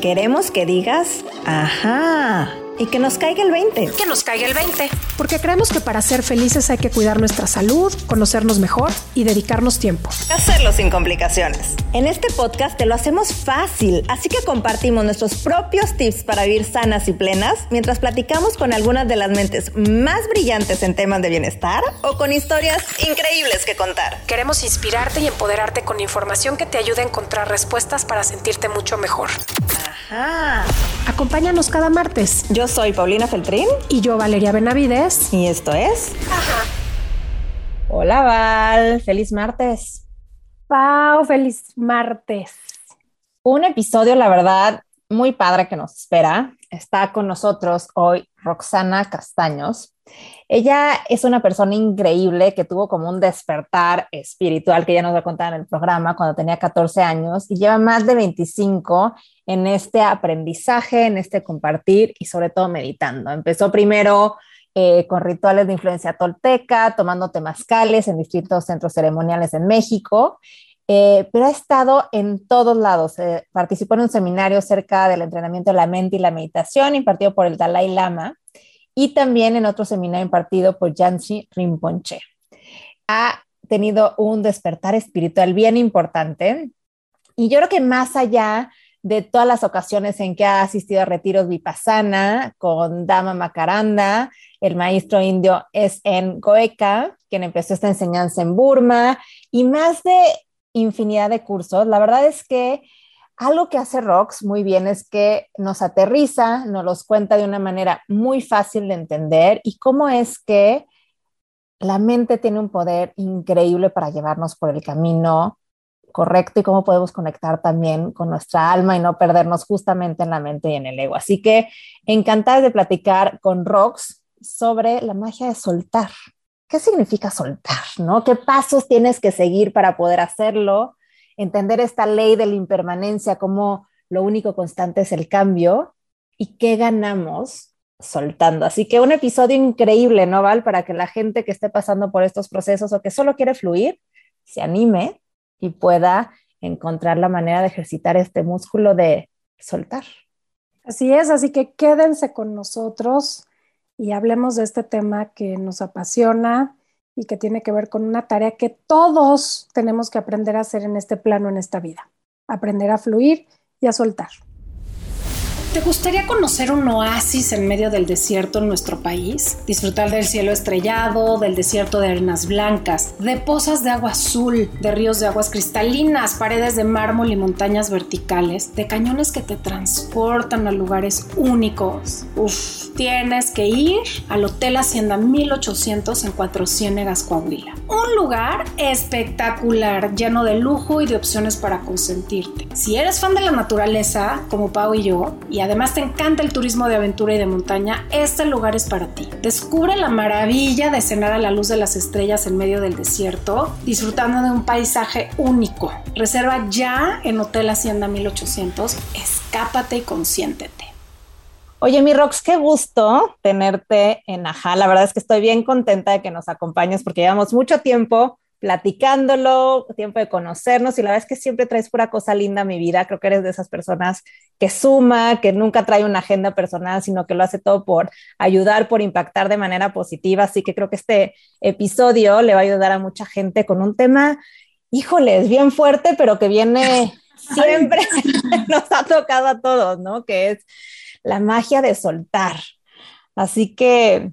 Queremos que digas, ajá y que nos caiga el 20. Que nos caiga el 20. Porque creemos que para ser felices hay que cuidar nuestra salud, conocernos mejor y dedicarnos tiempo. Hacerlo sin complicaciones. En este podcast te lo hacemos fácil, así que compartimos nuestros propios tips para vivir sanas y plenas mientras platicamos con algunas de las mentes más brillantes en temas de bienestar o con historias increíbles que contar. Queremos inspirarte y empoderarte con información que te ayude a encontrar respuestas para sentirte mucho mejor. Ajá. Acompáñanos cada martes. Yo soy Paulina Feltrín. Y yo, Valeria Benavides. Y esto es. Ajá. Hola, Val. Feliz martes. Pau, feliz martes. Un episodio, la verdad, muy padre que nos espera. Está con nosotros hoy Roxana Castaños. Ella es una persona increíble que tuvo como un despertar espiritual que ya nos va a contar en el programa cuando tenía 14 años y lleva más de 25 en este aprendizaje, en este compartir y sobre todo meditando. Empezó primero eh, con rituales de influencia tolteca, tomando temazcales en distintos centros ceremoniales en México, eh, pero ha estado en todos lados. Eh, participó en un seminario cerca del entrenamiento de la mente y la meditación impartido por el Dalai Lama y también en otro seminario impartido por Jansi Rinpoche. Ha tenido un despertar espiritual bien importante y yo creo que más allá de todas las ocasiones en que ha asistido a retiros vipassana con Dama Makaranda, el maestro indio es en Goeka, quien empezó esta enseñanza en Burma, y más de infinidad de cursos. La verdad es que algo que hace Rox muy bien es que nos aterriza, nos los cuenta de una manera muy fácil de entender y cómo es que la mente tiene un poder increíble para llevarnos por el camino correcto y cómo podemos conectar también con nuestra alma y no perdernos justamente en la mente y en el ego. Así que encantada de platicar con Rox sobre la magia de soltar. ¿Qué significa soltar? ¿no? ¿Qué pasos tienes que seguir para poder hacerlo? Entender esta ley de la impermanencia, como lo único constante es el cambio y qué ganamos soltando. Así que un episodio increíble, ¿no, Val? Para que la gente que esté pasando por estos procesos o que solo quiere fluir, se anime y pueda encontrar la manera de ejercitar este músculo de soltar. Así es, así que quédense con nosotros y hablemos de este tema que nos apasiona y que tiene que ver con una tarea que todos tenemos que aprender a hacer en este plano, en esta vida. Aprender a fluir y a soltar. ¿Te gustaría conocer un oasis en medio del desierto en nuestro país? Disfrutar del cielo estrellado, del desierto de arenas blancas, de pozas de agua azul, de ríos de aguas cristalinas, paredes de mármol y montañas verticales, de cañones que te transportan a lugares únicos. Uf, tienes que ir al Hotel Hacienda 1800 en Cuatro Ciénegas, Coahuila. Un lugar espectacular, lleno de lujo y de opciones para consentirte. Si eres fan de la naturaleza, como Pau y yo, y además te encanta el turismo de aventura y de montaña, este lugar es para ti. Descubre la maravilla de cenar a la luz de las estrellas en medio del desierto, disfrutando de un paisaje único. Reserva ya en Hotel Hacienda 1800, escápate y consiéntete. Oye, mi Rox, qué gusto tenerte en Aja. La verdad es que estoy bien contenta de que nos acompañes porque llevamos mucho tiempo platicándolo, tiempo de conocernos y la verdad es que siempre traes pura cosa linda a mi vida. Creo que eres de esas personas que suma, que nunca trae una agenda personal, sino que lo hace todo por ayudar, por impactar de manera positiva. Así que creo que este episodio le va a ayudar a mucha gente con un tema, híjole, es bien fuerte, pero que viene siempre, nos ha tocado a todos, ¿no? Que es la magia de soltar. Así que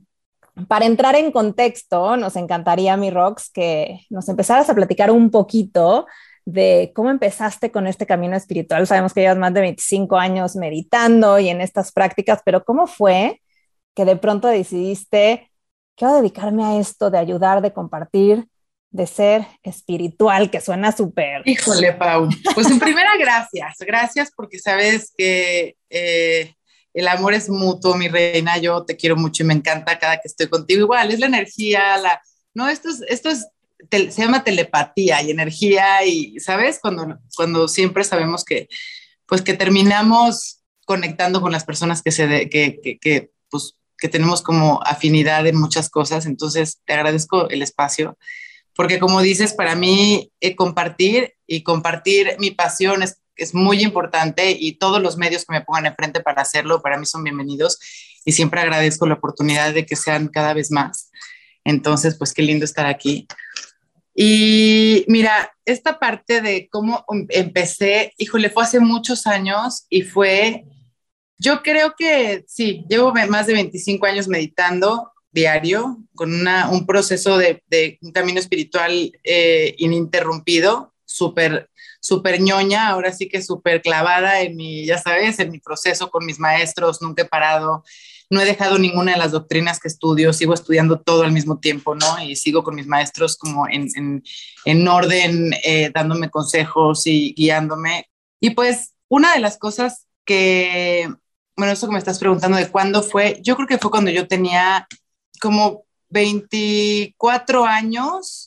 para entrar en contexto, nos encantaría, mi Rox, que nos empezaras a platicar un poquito de cómo empezaste con este camino espiritual. Sabemos que llevas más de 25 años meditando y en estas prácticas, pero ¿cómo fue que de pronto decidiste, quiero dedicarme a esto de ayudar, de compartir, de ser espiritual, que suena súper... Híjole, Pau. Pues en primera, gracias. Gracias porque sabes que... Eh, el amor es mutuo, mi reina, yo te quiero mucho y me encanta cada que estoy contigo. Igual, es la energía, la, no, esto es, esto es, se llama telepatía y energía y, ¿sabes? Cuando, cuando siempre sabemos que, pues que terminamos conectando con las personas que se, que, que, que, pues, que tenemos como afinidad en muchas cosas. Entonces, te agradezco el espacio, porque como dices, para mí eh, compartir y compartir mi pasión es es muy importante y todos los medios que me pongan enfrente para hacerlo, para mí son bienvenidos y siempre agradezco la oportunidad de que sean cada vez más. Entonces, pues qué lindo estar aquí. Y mira, esta parte de cómo empecé, híjole, fue hace muchos años y fue, yo creo que sí, llevo más de 25 años meditando diario, con una, un proceso de, de, un camino espiritual eh, ininterrumpido, súper súper ñoña, ahora sí que súper clavada en mi, ya sabes, en mi proceso con mis maestros, nunca he parado, no he dejado ninguna de las doctrinas que estudio, sigo estudiando todo al mismo tiempo, ¿no? Y sigo con mis maestros como en, en, en orden, eh, dándome consejos y guiándome. Y pues una de las cosas que, bueno, eso que me estás preguntando de cuándo fue, yo creo que fue cuando yo tenía como 24 años,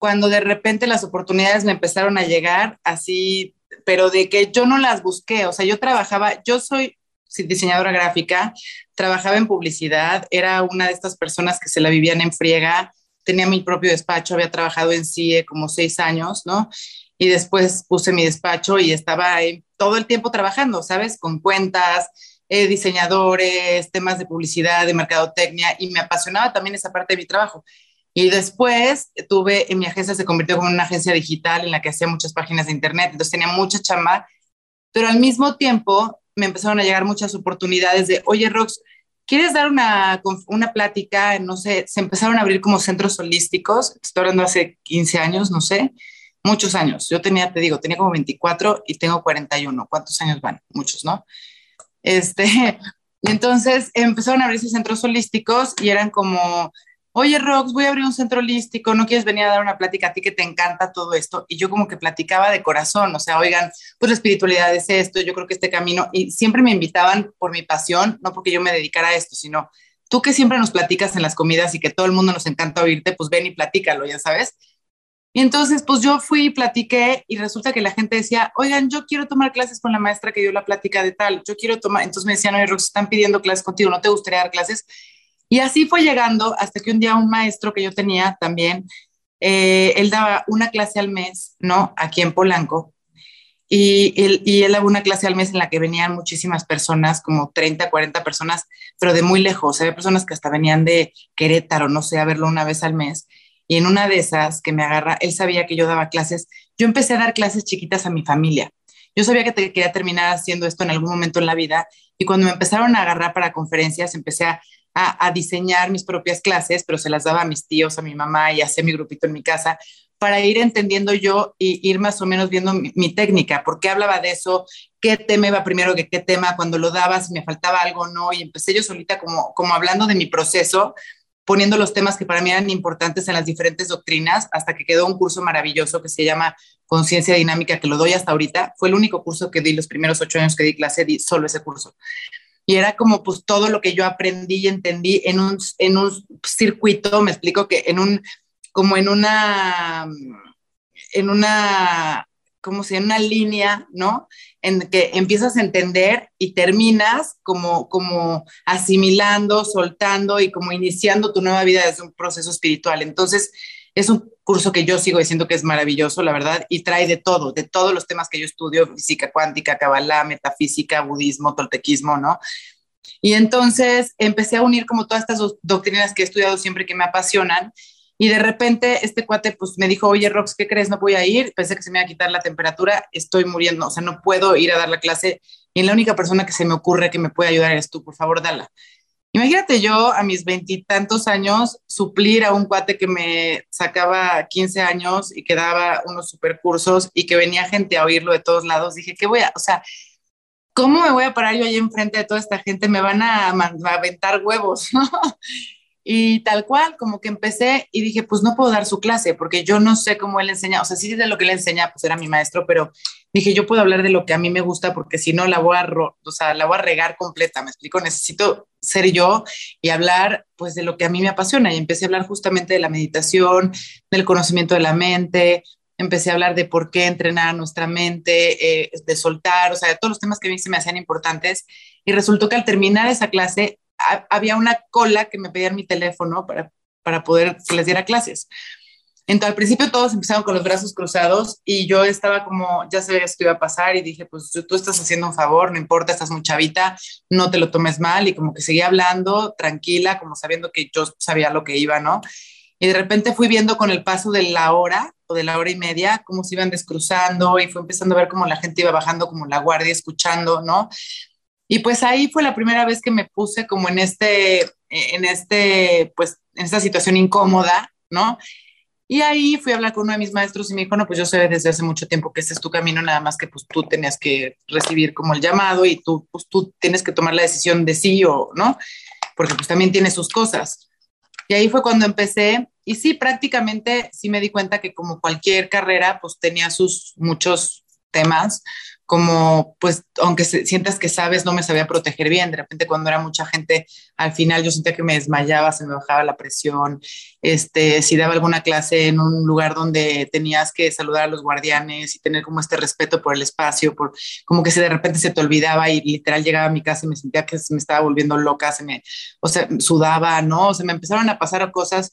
cuando de repente las oportunidades me empezaron a llegar así, pero de que yo no las busqué, o sea, yo trabajaba, yo soy diseñadora gráfica, trabajaba en publicidad, era una de estas personas que se la vivían en friega, tenía mi propio despacho, había trabajado en CIE como seis años, ¿no? Y después puse mi despacho y estaba ahí todo el tiempo trabajando, ¿sabes? Con cuentas, eh, diseñadores, temas de publicidad, de mercadotecnia, y me apasionaba también esa parte de mi trabajo. Y después tuve, en mi agencia se convirtió como una agencia digital en la que hacía muchas páginas de internet, entonces tenía mucha chamba, pero al mismo tiempo me empezaron a llegar muchas oportunidades de, oye, Rox, ¿quieres dar una, una plática? No sé, se empezaron a abrir como centros holísticos, estoy hablando hace 15 años, no sé, muchos años. Yo tenía, te digo, tenía como 24 y tengo 41. ¿Cuántos años van? Muchos, ¿no? Este, entonces empezaron a abrirse centros holísticos y eran como, oye Rox, voy a abrir un centro holístico, ¿no quieres venir a dar una plática a ti que te encanta todo esto? Y yo como que platicaba de corazón, o sea, oigan, pues la espiritualidad es esto, yo creo que este camino, y siempre me invitaban por mi pasión, no porque yo me dedicara a esto, sino tú que siempre nos platicas en las comidas y que todo el mundo nos encanta oírte, pues ven y platícalo, ya sabes. Y entonces, pues yo fui y platiqué y resulta que la gente decía, oigan, yo quiero tomar clases con la maestra que dio la plática de tal, yo quiero tomar, entonces me decían, oye, Rox, están pidiendo clases contigo, ¿no te gustaría dar clases? Y así fue llegando hasta que un día un maestro que yo tenía también, eh, él daba una clase al mes, ¿no? Aquí en Polanco. Y él, y él daba una clase al mes en la que venían muchísimas personas, como 30, 40 personas, pero de muy lejos. Había personas que hasta venían de Querétaro, no sé, a verlo una vez al mes. Y en una de esas que me agarra, él sabía que yo daba clases, yo empecé a dar clases chiquitas a mi familia. Yo sabía que te quería terminar haciendo esto en algún momento en la vida y cuando me empezaron a agarrar para conferencias, empecé a, a, diseñar mis propias clases, pero se las daba a mis tíos, a mi mamá y hacía mi grupito en mi casa para ir entendiendo yo y ir más o menos viendo mi, técnica, por qué hablaba de eso, qué tema iba primero que qué tema, cuando lo daba, si me faltaba algo o no, y empecé yo solita como, como hablando de mi proceso poniendo los temas que para mí eran importantes en las diferentes doctrinas, hasta que quedó un curso maravilloso que se llama Conciencia Dinámica, que lo doy hasta ahorita. Fue el único curso que di los primeros ocho años que di clase, di solo ese curso. Y era como pues todo lo que yo aprendí y entendí en un, en un circuito, me explico que en un, como en una, en una como si en una línea, ¿no? En que empiezas a entender y terminas como, como asimilando, soltando y como iniciando tu nueva vida desde un proceso espiritual. Entonces, es un curso que yo sigo diciendo que es maravilloso, la verdad, y trae de todo, de todos los temas que yo estudio, física cuántica, cabalá, metafísica, budismo, toltequismo, ¿no? Y entonces empecé a unir como todas estas doctrinas que he estudiado siempre que me apasionan y de repente este cuate pues me dijo, oye Rox, ¿qué crees? No voy a ir. Pensé que se me iba a quitar la temperatura, estoy muriendo, o sea, no puedo ir a dar la clase. Y la única persona que se me ocurre que me puede ayudar eres tú, por favor, dala. Imagínate yo a mis veintitantos años suplir a un cuate que me sacaba 15 años y que daba unos super cursos y que venía gente a oírlo de todos lados. Dije, ¿qué voy a, o sea, ¿cómo me voy a parar yo ahí enfrente de toda esta gente? Me van a, a aventar huevos, ¿no? Y tal cual, como que empecé y dije, pues no puedo dar su clase porque yo no sé cómo él enseña, o sea, sí de lo que él enseña, pues era mi maestro, pero dije, yo puedo hablar de lo que a mí me gusta porque si no la voy a, o sea, la voy a regar completa, me explico, necesito ser yo y hablar pues de lo que a mí me apasiona y empecé a hablar justamente de la meditación, del conocimiento de la mente, empecé a hablar de por qué entrenar nuestra mente, eh, de soltar, o sea, de todos los temas que a mí se me hacían importantes y resultó que al terminar esa clase había una cola que me pedían mi teléfono para, para poder que les diera clases. Entonces, al principio todos empezaron con los brazos cruzados y yo estaba como, ya sabía esto iba a pasar y dije, pues tú estás haciendo un favor, no importa, estás muy chavita, no te lo tomes mal y como que seguía hablando tranquila, como sabiendo que yo sabía lo que iba, ¿no? Y de repente fui viendo con el paso de la hora o de la hora y media cómo se iban descruzando y fue empezando a ver cómo la gente iba bajando como la guardia, escuchando, ¿no? Y pues ahí fue la primera vez que me puse como en este, en este, pues, en esta situación incómoda, ¿no? Y ahí fui a hablar con uno de mis maestros y me dijo, no, pues yo sé desde hace mucho tiempo que este es tu camino, nada más que pues tú tenías que recibir como el llamado y tú, pues tú tienes que tomar la decisión de sí o no, porque pues también tiene sus cosas. Y ahí fue cuando empecé y sí, prácticamente sí me di cuenta que como cualquier carrera, pues tenía sus muchos temas, como pues aunque sientas que sabes, no me sabía proteger bien. De repente cuando era mucha gente, al final yo sentía que me desmayaba, se me bajaba la presión. Este, si daba alguna clase en un lugar donde tenías que saludar a los guardianes y tener como este respeto por el espacio, por como que se de repente se te olvidaba y literal llegaba a mi casa y me sentía que se me estaba volviendo loca, se me, o sea, sudaba, ¿no? O sea, me empezaron a pasar cosas,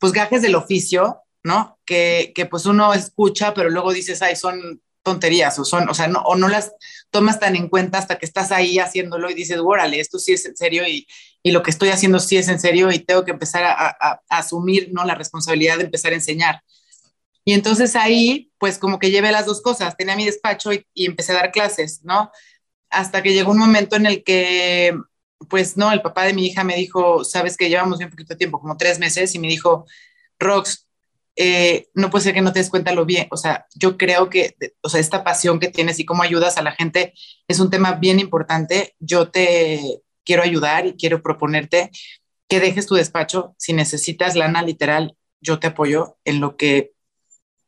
pues gajes del oficio, ¿no? Que, que pues uno escucha, pero luego dices, ay, son tonterías o son, o sea, no, o no las tomas tan en cuenta hasta que estás ahí haciéndolo y dices, órale, esto sí es en serio y, y lo que estoy haciendo sí es en serio y tengo que empezar a, a, asumir, ¿no? La responsabilidad de empezar a enseñar. Y entonces ahí, pues como que llevé las dos cosas, tenía mi despacho y, y empecé a dar clases, ¿no? Hasta que llegó un momento en el que, pues no, el papá de mi hija me dijo, sabes que llevamos bien poquito tiempo, como tres meses, y me dijo, Rox, eh, no puede ser que no te des cuenta lo bien, o sea, yo creo que, o sea, esta pasión que tienes y cómo ayudas a la gente es un tema bien importante. Yo te quiero ayudar y quiero proponerte que dejes tu despacho. Si necesitas lana literal, yo te apoyo en lo que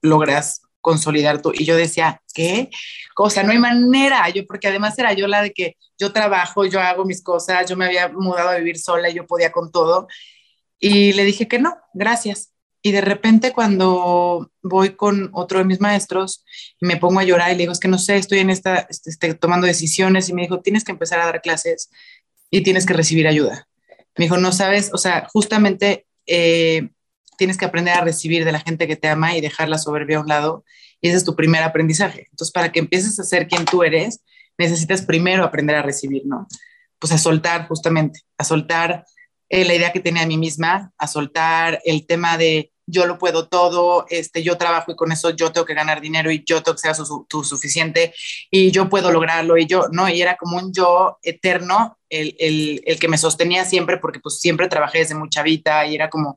logras consolidar tú. Y yo decía, ¿qué? O sea, no hay manera, yo, porque además era yo la de que yo trabajo, yo hago mis cosas, yo me había mudado a vivir sola yo podía con todo. Y le dije que no, gracias y de repente cuando voy con otro de mis maestros y me pongo a llorar y le digo, es que no sé, estoy en esta, este, este, tomando decisiones y me dijo, tienes que empezar a dar clases y tienes que recibir ayuda. Me dijo, no sabes, o sea, justamente eh, tienes que aprender a recibir de la gente que te ama y dejar la soberbia a un lado y ese es tu primer aprendizaje. Entonces, para que empieces a ser quien tú eres, necesitas primero aprender a recibir, ¿no? Pues a soltar justamente, a soltar eh, la idea que tenía a mí misma, a soltar el tema de yo lo puedo todo, este, yo trabajo y con eso yo tengo que ganar dinero y yo tengo que ser su, suficiente y yo puedo lograrlo y yo, ¿no? Y era como un yo eterno, el, el, el que me sostenía siempre porque pues siempre trabajé desde mucha vida y era como,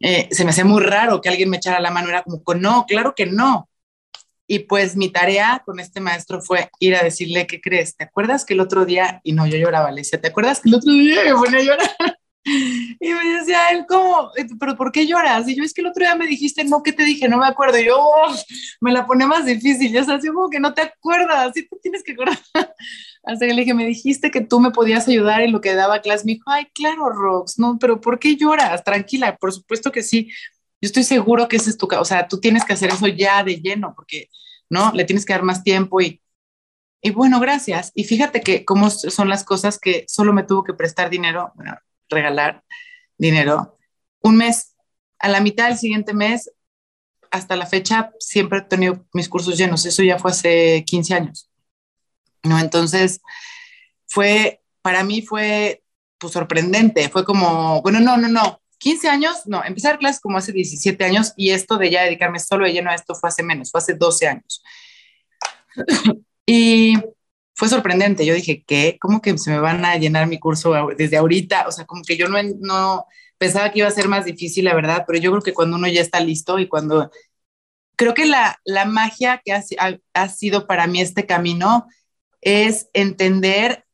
eh, se me hacía muy raro que alguien me echara la mano, era como, no, claro que no. Y pues mi tarea con este maestro fue ir a decirle, ¿qué crees? ¿Te acuerdas que el otro día, y no, yo lloraba, le decía, ¿te acuerdas que el otro día me ponía a llorar? Y me decía él, ¿cómo? ¿Pero por qué lloras? Y yo, es que el otro día me dijiste, no, ¿qué te dije? No me acuerdo. Y yo, oh, me la pone más difícil. Ya sabes, como que no te acuerdas, sí te tienes que acordar. Hasta que le dije, me dijiste que tú me podías ayudar en lo que daba clase. Me dijo, ay, claro, Rox, no, pero ¿por qué lloras? Tranquila, por supuesto que sí. Yo estoy seguro que ese es tu, o sea, tú tienes que hacer eso ya de lleno, porque, ¿no? Le tienes que dar más tiempo y, y bueno, gracias. Y fíjate que cómo son las cosas que solo me tuvo que prestar dinero. Bueno, regalar dinero. Un mes, a la mitad del siguiente mes, hasta la fecha, siempre he tenido mis cursos llenos. Eso ya fue hace 15 años. ¿no? Entonces, fue, para mí fue pues, sorprendente. Fue como, bueno, no, no, no. 15 años, no, empezar clases como hace 17 años y esto de ya dedicarme solo de lleno a esto fue hace menos, fue hace 12 años. y fue sorprendente. Yo dije, ¿qué? ¿Cómo que se me van a llenar mi curso desde ahorita? O sea, como que yo no, no pensaba que iba a ser más difícil, la verdad, pero yo creo que cuando uno ya está listo y cuando... Creo que la, la magia que ha, ha sido para mí este camino es entender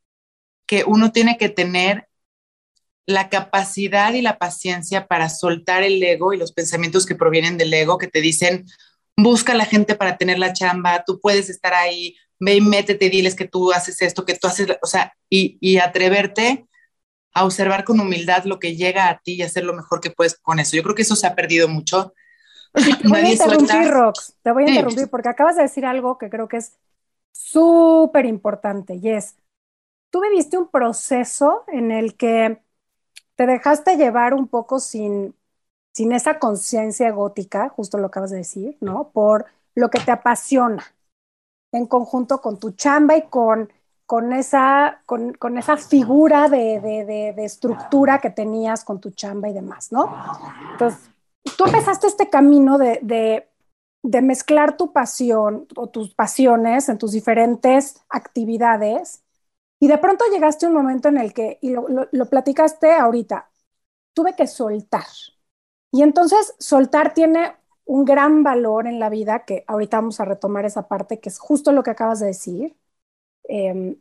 que uno tiene que tener la capacidad y la paciencia para soltar el ego y los pensamientos que provienen del ego que te dicen, busca a la gente para tener la chamba, tú puedes estar ahí, ve y métete, diles que tú haces esto, que tú haces, o sea, y, y atreverte a observar con humildad lo que llega a ti y hacer lo mejor que puedes con eso. Yo creo que eso se ha perdido mucho. te voy a interrumpir, Rox, te voy a interrumpir porque acabas de decir algo que creo que es súper importante y es, tú viviste un proceso en el que te dejaste llevar un poco sin, sin esa conciencia gótica, justo lo acabas de decir, ¿no? Por lo que te apasiona, en conjunto con tu chamba y con, con, esa, con, con esa figura de, de, de, estructura que tenías con tu chamba y demás, ¿no? Entonces, tú empezaste este camino de, mezclar tu pasión o tus pasiones en tus diferentes actividades y de pronto llegaste a un momento en el que, y lo, lo platicaste ahorita, tuve que soltar, y entonces soltar tiene un gran valor en la vida, que ahorita vamos a retomar esa parte, que es justo lo que acabas de decir. Em,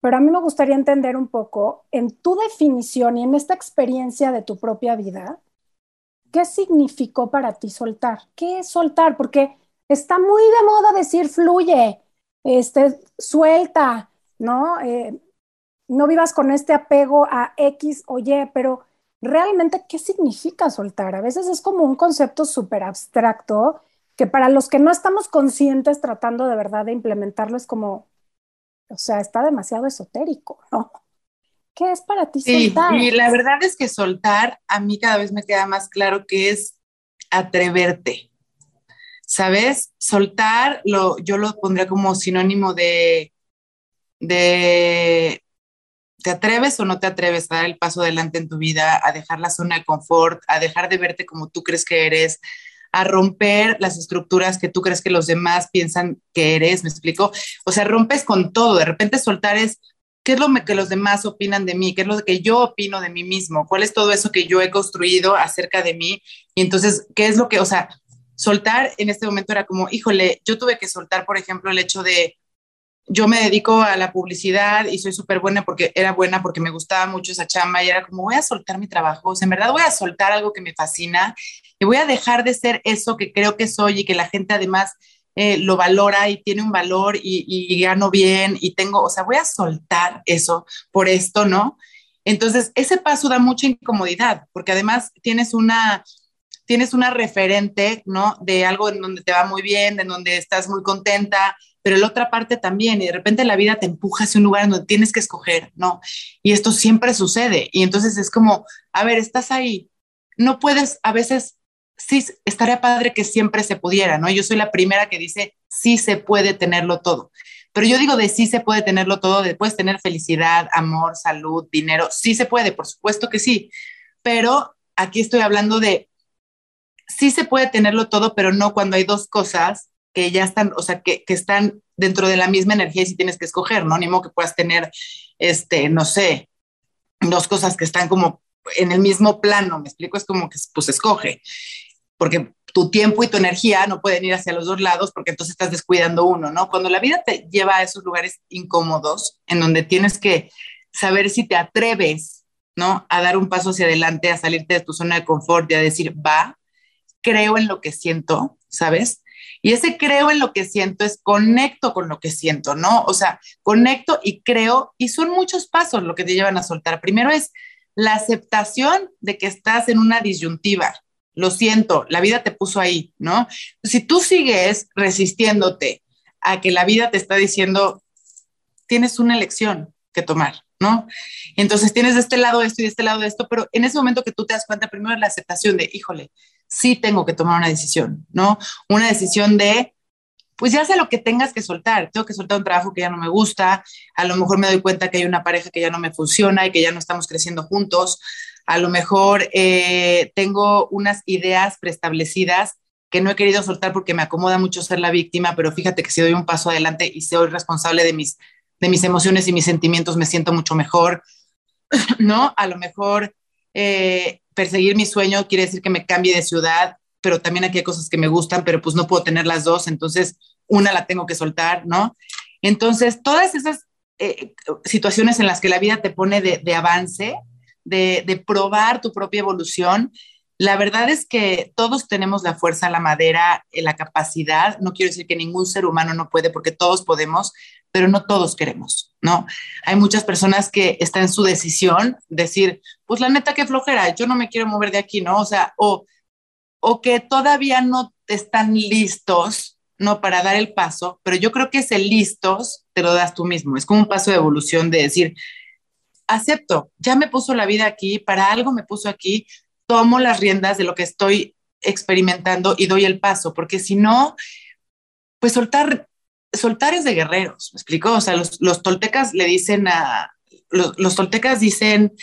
pero a mí me gustaría entender un poco en tu definición y en esta experiencia de tu propia vida, ¿qué significó para ti soltar? ¿Qué es soltar? Porque está muy de moda decir fluye, este, suelta, ¿no? Eh, no vivas con este apego a X o Y, pero realmente qué significa soltar. A veces es como un concepto súper abstracto que para los que no estamos conscientes tratando de verdad de implementarlo es como, o sea, está demasiado esotérico, ¿no? ¿Qué es para ti soltar? y la verdad es que soltar a mí cada vez me queda más claro que es atreverte. ¿Sabes? Soltar lo, yo lo pondría como sinónimo de, de ¿Te atreves o no te atreves a dar el paso adelante en tu vida, a dejar la zona de confort, a dejar de verte como tú crees que eres, a romper las estructuras que tú crees que los demás piensan que eres? ¿Me explico? O sea, rompes con todo. De repente soltar es, ¿qué es lo que los demás opinan de mí? ¿Qué es lo que yo opino de mí mismo? ¿Cuál es todo eso que yo he construido acerca de mí? Y entonces, ¿qué es lo que, o sea, soltar en este momento era como, híjole, yo tuve que soltar, por ejemplo, el hecho de yo me dedico a la publicidad y soy súper buena porque era buena porque me gustaba mucho esa chamba y era como voy a soltar mi trabajo, o sea, en verdad voy a soltar algo que me fascina y voy a dejar de ser eso que creo que soy y que la gente además eh, lo valora y tiene un valor y, y, gano bien y tengo, o sea, voy a soltar eso por esto, ¿no? Entonces, ese paso da mucha incomodidad porque además tienes una, tienes una referente, ¿no? De algo en donde te va muy bien, en donde estás muy contenta, pero la otra parte también, y de repente la vida te empuja hacia un lugar donde tienes que escoger, ¿no? Y esto siempre sucede, y entonces es como, a ver, estás ahí, no puedes, a veces, sí, estaría padre que siempre se pudiera, ¿no? Yo soy la primera que dice, sí se puede tenerlo todo. Pero yo digo de sí se puede tenerlo todo, de puedes tener felicidad, amor, salud, dinero, sí se puede, por supuesto que sí. Pero aquí estoy hablando de sí se puede tenerlo todo, pero no cuando hay dos cosas que ya están, o sea, que, que, están dentro de la misma energía y si tienes que escoger, ¿no? Ni modo que puedas tener, este, no sé, dos cosas que están como en el mismo plano, me explico, es como que pues escoge, porque tu tiempo y tu energía no pueden ir hacia los dos lados porque entonces estás descuidando uno, ¿no? Cuando la vida te lleva a esos lugares incómodos, en donde tienes que saber si te atreves, ¿no? A dar un paso hacia adelante, a salirte de tu zona de confort y a decir, va, creo en lo que siento, ¿sabes? Y ese creo en lo que siento es conecto con lo que siento, ¿no? O sea, conecto y creo, y son muchos pasos lo que te llevan a soltar. Primero es la aceptación de que estás en una disyuntiva. Lo siento, la vida te puso ahí, ¿no? Si tú sigues resistiéndote a que la vida te está diciendo, tienes una elección que tomar, ¿no? Entonces tienes de este lado esto y de este lado esto, pero en ese momento que tú te das cuenta, primero es la aceptación de, híjole, sí tengo que tomar una decisión, ¿no? Una decisión de, pues ya sé lo que tengas que soltar, tengo que soltar un trabajo que ya no me gusta, a lo mejor me doy cuenta que hay una pareja que ya no me funciona y que ya no estamos creciendo juntos, a lo mejor eh, tengo unas ideas preestablecidas que no he querido soltar porque me acomoda mucho ser la víctima, pero fíjate que si doy un paso adelante y soy responsable de mis, de mis emociones y mis sentimientos, me siento mucho mejor, ¿no? A lo mejor eh, perseguir mi sueño quiere decir que me cambie de ciudad, pero también aquí hay cosas que me gustan, pero pues no puedo tener las dos, entonces una la tengo que soltar, ¿no? Entonces, todas esas eh, situaciones en las que la vida te pone de, avance, de, de, probar tu propia evolución, la verdad es que todos tenemos la fuerza, la madera, la capacidad. No quiero decir que ningún ser humano no puede, porque todos podemos, pero no todos queremos, ¿no? Hay muchas personas que están en su decisión, decir, pues la neta que flojera, yo no me quiero mover de aquí, ¿no? O sea, o, o que todavía no están listos, ¿no? Para dar el paso, pero yo creo que ese listos te lo das tú mismo, es como un paso de evolución de decir, acepto, ya me puso la vida aquí, para algo me puso aquí, tomo las riendas de lo que estoy experimentando y doy el paso, porque si no, pues soltar, soltar es de guerreros, ¿me explico? O sea, los, los toltecas le dicen a, los, los, toltecas dicen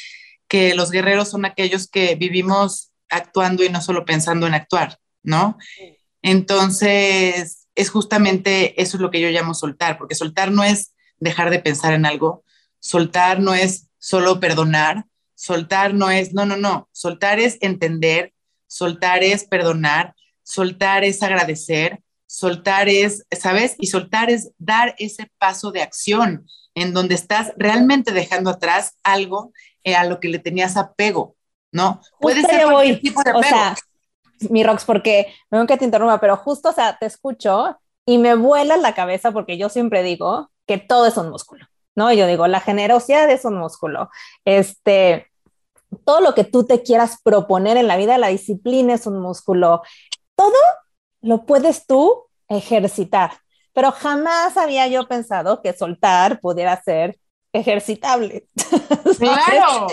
que los guerreros son aquellos que vivimos actuando y no solo pensando en actuar, ¿no? Entonces, es justamente eso es lo que yo llamo soltar, porque soltar no es dejar de pensar en algo, soltar no es solo perdonar, soltar no es, no, no, no, soltar es entender, soltar es perdonar, soltar es agradecer, soltar es, ¿sabes? Y soltar es dar ese paso de acción en donde estás realmente dejando atrás algo eh, a lo que le tenías apego, ¿no? Puede ser cualquier tipo de apego. O sea, mi Rox, porque no que te interrumpa, pero justo, o sea, te escucho y me vuela la cabeza porque yo siempre digo que todo es un músculo, ¿no? Yo digo, la generosidad es un músculo. Este, todo lo que tú te quieras proponer en la vida, la disciplina es un músculo. Todo lo puedes tú ejercitar, pero jamás había yo pensado que soltar pudiera ser ejercitable. Claro.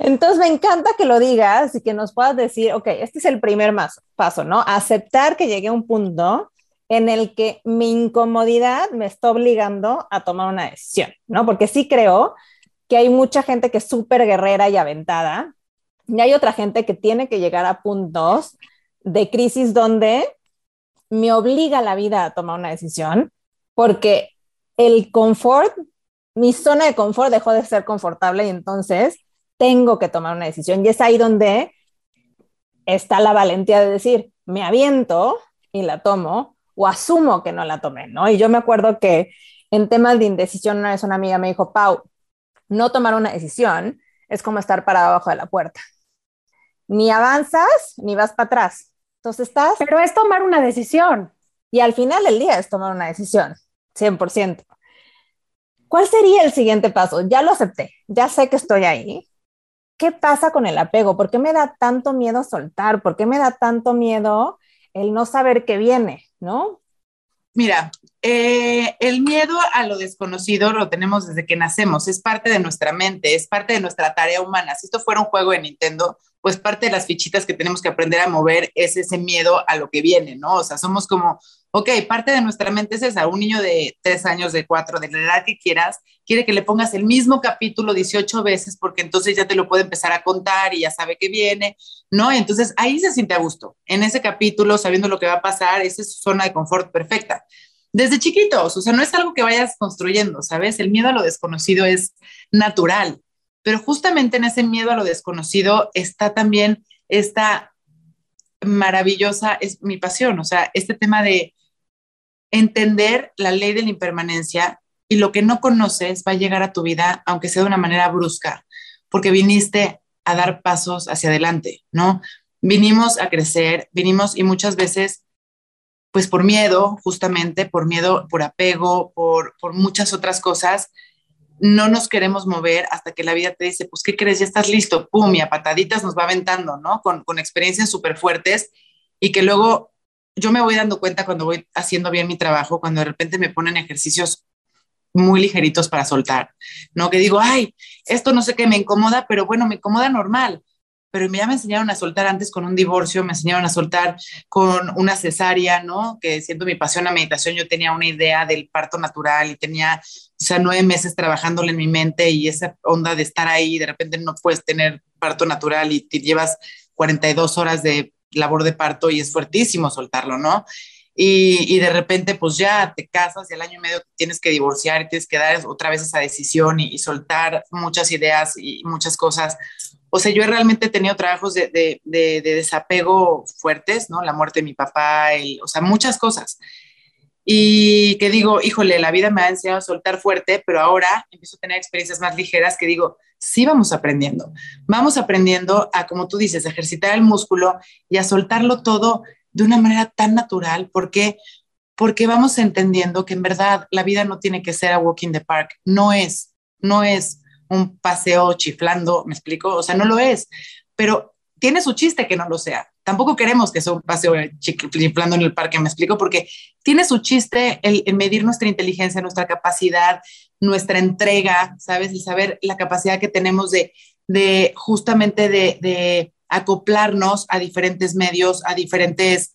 Entonces me encanta que lo digas y que nos puedas decir, ok, este es el primer paso, ¿no? Aceptar que llegué a un punto en el que mi incomodidad me está obligando a tomar una decisión, ¿no? Porque sí creo que hay mucha gente que es súper guerrera y aventada, y hay otra gente que tiene que llegar a puntos de crisis donde me obliga la vida a tomar una decisión, porque el confort, mi zona de confort dejó de ser confortable y entonces tengo que tomar una decisión. Y es ahí donde está la valentía de decir, me aviento y la tomo, o asumo que no la tomé, ¿no? Y yo me acuerdo que en temas de indecisión una vez una amiga me dijo, Pau, no tomar una decisión es como estar parado abajo de la puerta. Ni avanzas ni vas para atrás. Entonces estás... Pero es tomar una decisión. Y al final del día es tomar una decisión, 100%. ¿Cuál sería el siguiente paso? Ya lo acepté, ya sé que estoy ahí. ¿Qué pasa con el apego? ¿Por qué me da tanto miedo soltar? ¿Por qué me da tanto miedo el no saber qué viene? ¿No? Mira, eh, el miedo a lo desconocido lo tenemos desde que nacemos, es parte de nuestra mente, es parte de nuestra tarea humana. Si esto fuera un juego de Nintendo, pues parte de las fichitas que tenemos que aprender a mover es ese miedo a lo que viene, ¿no? O sea, somos como, ok, parte de nuestra mente es esa, un niño de tres años, de cuatro, de la edad que quieras, quiere que le pongas el mismo capítulo 18 veces porque entonces ya te lo puede empezar a contar y ya sabe que viene, ¿no? Entonces ahí se siente a gusto, en ese capítulo, sabiendo lo que va a pasar, esa es su zona de confort perfecta. Desde chiquitos, o sea, no es algo que vayas construyendo, ¿sabes? El miedo a lo desconocido es natural, pero justamente en ese miedo a lo desconocido está también esta maravillosa, es mi pasión, o sea, este tema de entender la ley de la impermanencia y lo que no conoces va a llegar a tu vida, aunque sea de una manera brusca, porque viniste a dar pasos hacia adelante, ¿no? Vinimos a crecer, vinimos y muchas veces, pues por miedo, justamente, por miedo, por apego, por, muchas otras cosas, no nos queremos mover hasta que la vida te dice, pues, ¿qué crees? Ya estás listo, pum, y a pataditas nos va aventando, ¿no? Con, con experiencias súper fuertes y que luego yo me voy dando cuenta cuando voy haciendo bien mi trabajo, cuando de repente me ponen ejercicios muy ligeritos para soltar, ¿no? Que digo, ay, esto no sé qué me incomoda, pero bueno, me incomoda normal. Pero ya me enseñaron a soltar antes con un divorcio, me enseñaron a soltar con una cesárea, ¿no? Que siendo mi pasión a meditación, yo tenía una idea del parto natural y tenía, o sea, nueve meses trabajándole en mi mente y esa onda de estar ahí, de repente no puedes tener parto natural y te llevas 42 horas de labor de parto y es fuertísimo soltarlo, ¿no? Y, y, de repente pues ya te casas y al año y medio tienes que divorciar tienes que dar otra vez esa decisión y soltar muchas ideas y muchas cosas. O sea, yo he realmente tenido trabajos de, de, de, de, desapego fuertes, ¿no? La muerte de mi papá, el, o sea, muchas cosas. Y que digo, híjole, la vida me ha enseñado a soltar fuerte, pero ahora empiezo a tener experiencias más ligeras que digo, sí vamos aprendiendo. Vamos aprendiendo a, como tú dices, ejercitar el músculo y a soltarlo todo de una manera tan natural. ¿Por qué? Porque vamos entendiendo que en verdad la vida no tiene que ser a walk in the park. No es, no es un paseo chiflando, ¿me explico? O sea, no lo es, pero tiene su chiste que no lo sea. Tampoco queremos que sea un paseo chiflando en el parque, ¿me explico? Porque tiene su chiste el, el medir nuestra inteligencia, nuestra capacidad, nuestra entrega, ¿sabes? Y saber la capacidad que tenemos de, de justamente de, de acoplarnos a diferentes medios, a diferentes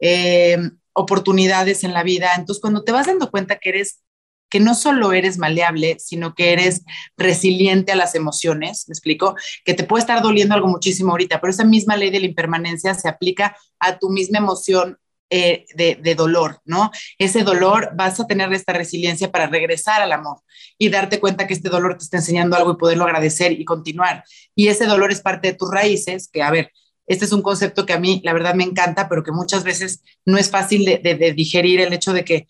eh, oportunidades en la vida. Entonces, cuando te vas dando cuenta que eres que no solo eres maleable, sino que eres resiliente a las emociones, ¿me explico? Que te puede estar doliendo algo muchísimo ahorita, pero esa misma ley de la impermanencia se aplica a tu misma emoción eh, de, de, dolor, ¿no? Ese dolor vas a tener esta resiliencia para regresar al amor y darte cuenta que este dolor te está enseñando algo y poderlo agradecer y continuar. Y ese dolor es parte de tus raíces, que a ver, este es un concepto que a mí la verdad me encanta, pero que muchas veces no es fácil de, de digerir el hecho de que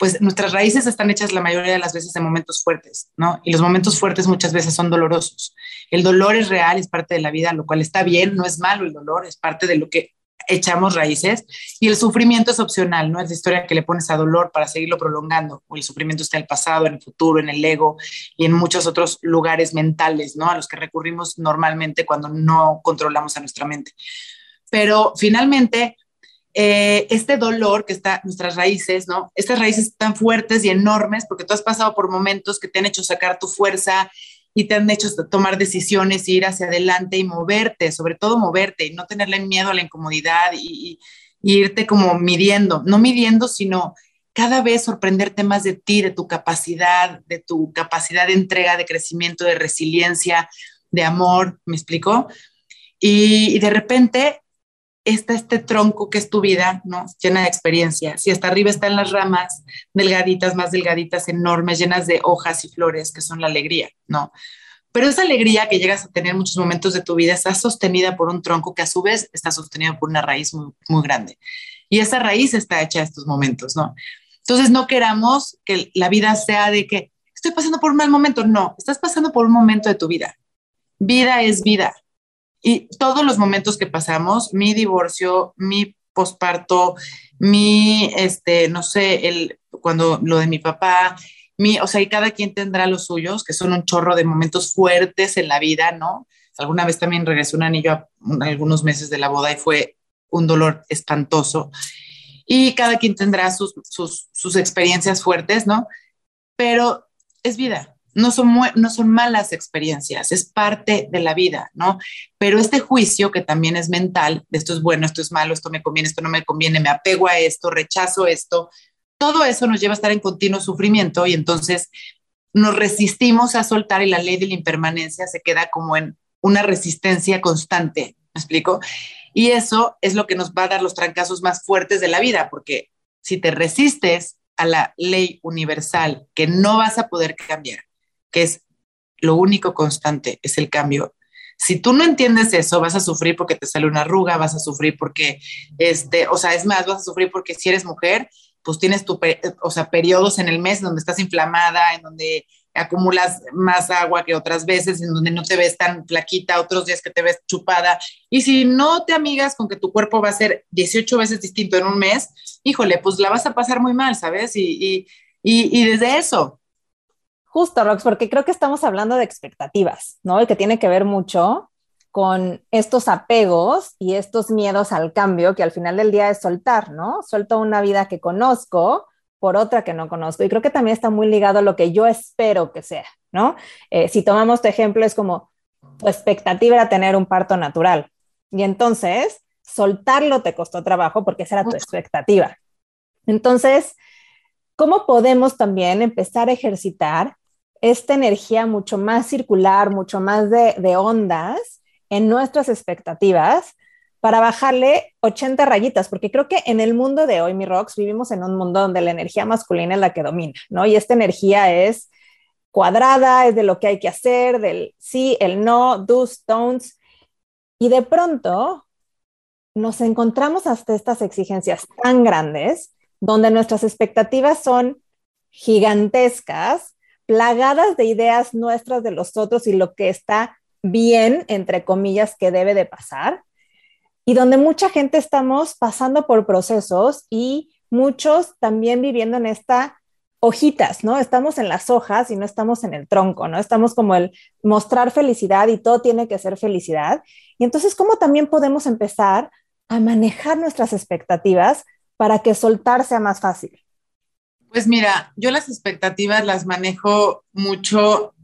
pues nuestras raíces están hechas la mayoría de las veces en momentos fuertes, ¿no? Y los momentos fuertes muchas veces son dolorosos. El dolor es real, es parte de la vida, lo cual está bien, no es malo el dolor, es parte de lo que echamos raíces y el sufrimiento es opcional, no es historia que le pones a dolor para seguirlo prolongando, o el sufrimiento está en el pasado, en el futuro, en el ego y en muchos otros lugares mentales, ¿no? A los que recurrimos normalmente cuando no controlamos a nuestra mente. Pero finalmente, eh, este dolor que está nuestras raíces, ¿no? Estas raíces tan fuertes y enormes porque tú has pasado por momentos que te han hecho sacar tu fuerza y te han hecho tomar decisiones, ir hacia adelante y moverte, sobre todo moverte y no tenerle miedo a la incomodidad y, y irte como midiendo, no midiendo, sino cada vez sorprenderte más de ti, de tu capacidad, de tu capacidad de entrega, de crecimiento, de resiliencia, de amor, ¿me explico? Y, y de repente está este tronco que es tu vida, ¿no? Llena de experiencia. Si hasta arriba están las ramas delgaditas, más delgaditas, enormes, llenas de hojas y flores, que son la alegría, ¿no? Pero esa alegría que llegas a tener en muchos momentos de tu vida está sostenida por un tronco que a su vez está sostenido por una raíz muy, muy grande. Y esa raíz está hecha a estos momentos, ¿no? Entonces no queramos que la vida sea de que estoy pasando por un mal momento. No, estás pasando por un momento de tu vida. Vida es vida. Y todos los momentos que pasamos, mi divorcio, mi posparto, mi, este, no sé, el, cuando lo de mi papá, mi, o sea, y cada quien tendrá los suyos, que son un chorro de momentos fuertes en la vida, ¿no? Alguna vez también regresó un anillo a algunos meses de la boda y fue un dolor espantoso. Y cada quien tendrá sus, sus, sus experiencias fuertes, ¿no? Pero es vida, no son, no son malas experiencias, es parte de la vida, ¿no? Pero este juicio que también es mental, de esto es bueno, esto es malo, esto me conviene, esto no me conviene, me apego a esto, rechazo esto, todo eso nos lleva a estar en continuo sufrimiento y entonces nos resistimos a soltar y la ley de la impermanencia se queda como en una resistencia constante, ¿me explico? Y eso es lo que nos va a dar los trancazos más fuertes de la vida, porque si te resistes a la ley universal que no vas a poder cambiar, que es lo único constante, es el cambio. Si tú no entiendes eso, vas a sufrir porque te sale una arruga, vas a sufrir porque, este, o sea, es más, vas a sufrir porque si eres mujer, pues tienes tu, o sea, periodos en el mes donde estás inflamada, en donde acumulas más agua que otras veces, en donde no te ves tan flaquita, otros días que te ves chupada. Y si no te amigas con que tu cuerpo va a ser 18 veces distinto en un mes, híjole, pues la vas a pasar muy mal, ¿sabes? Y, y, y, y desde eso, Justo, Rox, porque creo que estamos hablando de expectativas, ¿no? Y que tiene que ver mucho con estos apegos y estos miedos al cambio que al final del día es soltar, ¿no? Suelto una vida que conozco por otra que no conozco. Y creo que también está muy ligado a lo que yo espero que sea, ¿no? Eh, si tomamos tu ejemplo, es como tu expectativa era tener un parto natural. Y entonces, soltarlo te costó trabajo porque esa era tu expectativa. Entonces, ¿cómo podemos también empezar a ejercitar esta energía mucho más circular, mucho más de, ondas en nuestras expectativas para bajarle 80 rayitas, porque creo que en el mundo de hoy, mi Rox, vivimos en un mundo donde la energía masculina es la que domina, ¿no? Y esta energía es cuadrada, es de lo que hay que hacer, del sí, el no, do's, don'ts. Y de pronto nos encontramos hasta estas exigencias tan grandes, donde nuestras expectativas son gigantescas plagadas de ideas nuestras de los otros y lo que está bien, entre comillas, que debe de pasar, y donde mucha gente estamos pasando por procesos y muchos también viviendo en esta hojitas, ¿no? Estamos en las hojas y no estamos en el tronco, ¿no? Estamos como el mostrar felicidad y todo tiene que ser felicidad. Y entonces, ¿cómo también podemos empezar a manejar nuestras expectativas para que soltar sea más fácil? Pues mira, yo las expectativas las manejo mucho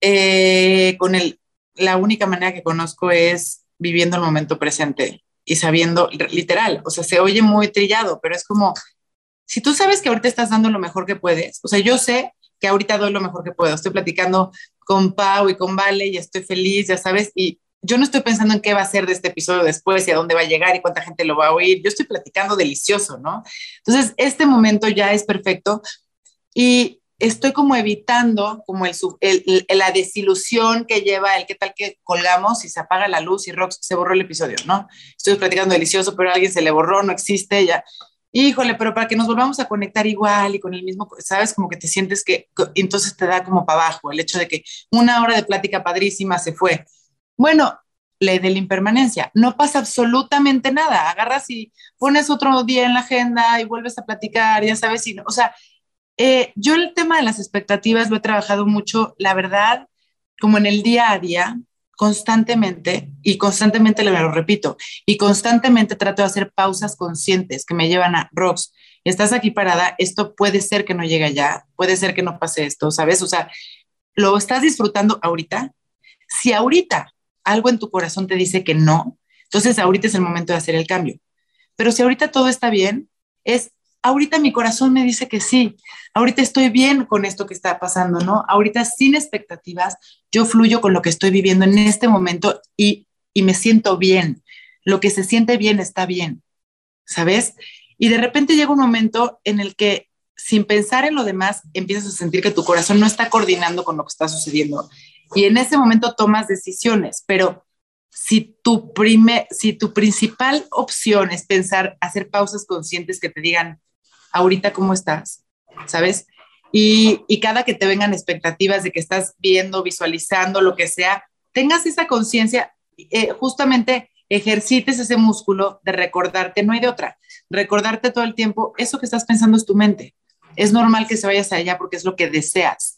eh, con el, la única manera que conozco es viviendo el momento presente y sabiendo, literal, o sea, se oye muy trillado, pero es como, si tú sabes que ahorita estás dando lo mejor que puedes, o sea, yo sé que ahorita doy lo mejor que puedo, estoy platicando con Pau y con Vale y estoy feliz, ya sabes, y yo no estoy pensando en qué va a ser de este episodio después y a dónde va a llegar y cuánta gente lo va a oír, yo estoy platicando delicioso, ¿no? Entonces, este momento ya es perfecto y estoy como evitando como el, la desilusión que lleva el qué tal que colgamos y se apaga la luz y Rox se borró el episodio, ¿no? Estoy platicando delicioso, pero alguien se le borró, no existe ya. Híjole, pero para que nos volvamos a conectar igual y con el mismo, sabes, como que te sientes que entonces te da como para abajo el hecho de que una hora de plática padrísima se fue. Bueno, ley de la impermanencia, no pasa absolutamente nada. Agarras y pones otro día en la agenda y vuelves a platicar, ya sabes, y, o sea, eh, yo el tema de las expectativas lo he trabajado mucho, la verdad, como en el día a día, constantemente, y constantemente lo repito, y constantemente trato de hacer pausas conscientes que me llevan a, Rox, estás aquí parada, esto puede ser que no llegue allá, puede ser que no pase esto, ¿sabes? O sea, ¿lo estás disfrutando ahorita? Si ahorita algo en tu corazón te dice que no, entonces ahorita es el momento de hacer el cambio. Pero si ahorita todo está bien, es ahorita mi corazón me dice que sí, ahorita estoy bien con esto que está pasando, ¿no? Ahorita sin expectativas, yo fluyo con lo que estoy viviendo en este momento y, y me siento bien. Lo que se siente bien está bien, ¿sabes? Y de repente llega un momento en el que sin pensar en lo demás, empiezas a sentir que tu corazón no está coordinando con lo que está sucediendo. Y en ese momento tomas decisiones, pero si tu, prime, si tu principal opción es pensar, hacer pausas conscientes que te digan, ahorita cómo estás, ¿sabes? Y, y cada que te vengan expectativas de que estás viendo, visualizando, lo que sea, tengas esa conciencia, eh, justamente ejercites ese músculo de recordarte, no hay de otra, recordarte todo el tiempo, eso que estás pensando es tu mente. Es normal que se vayas allá porque es lo que deseas,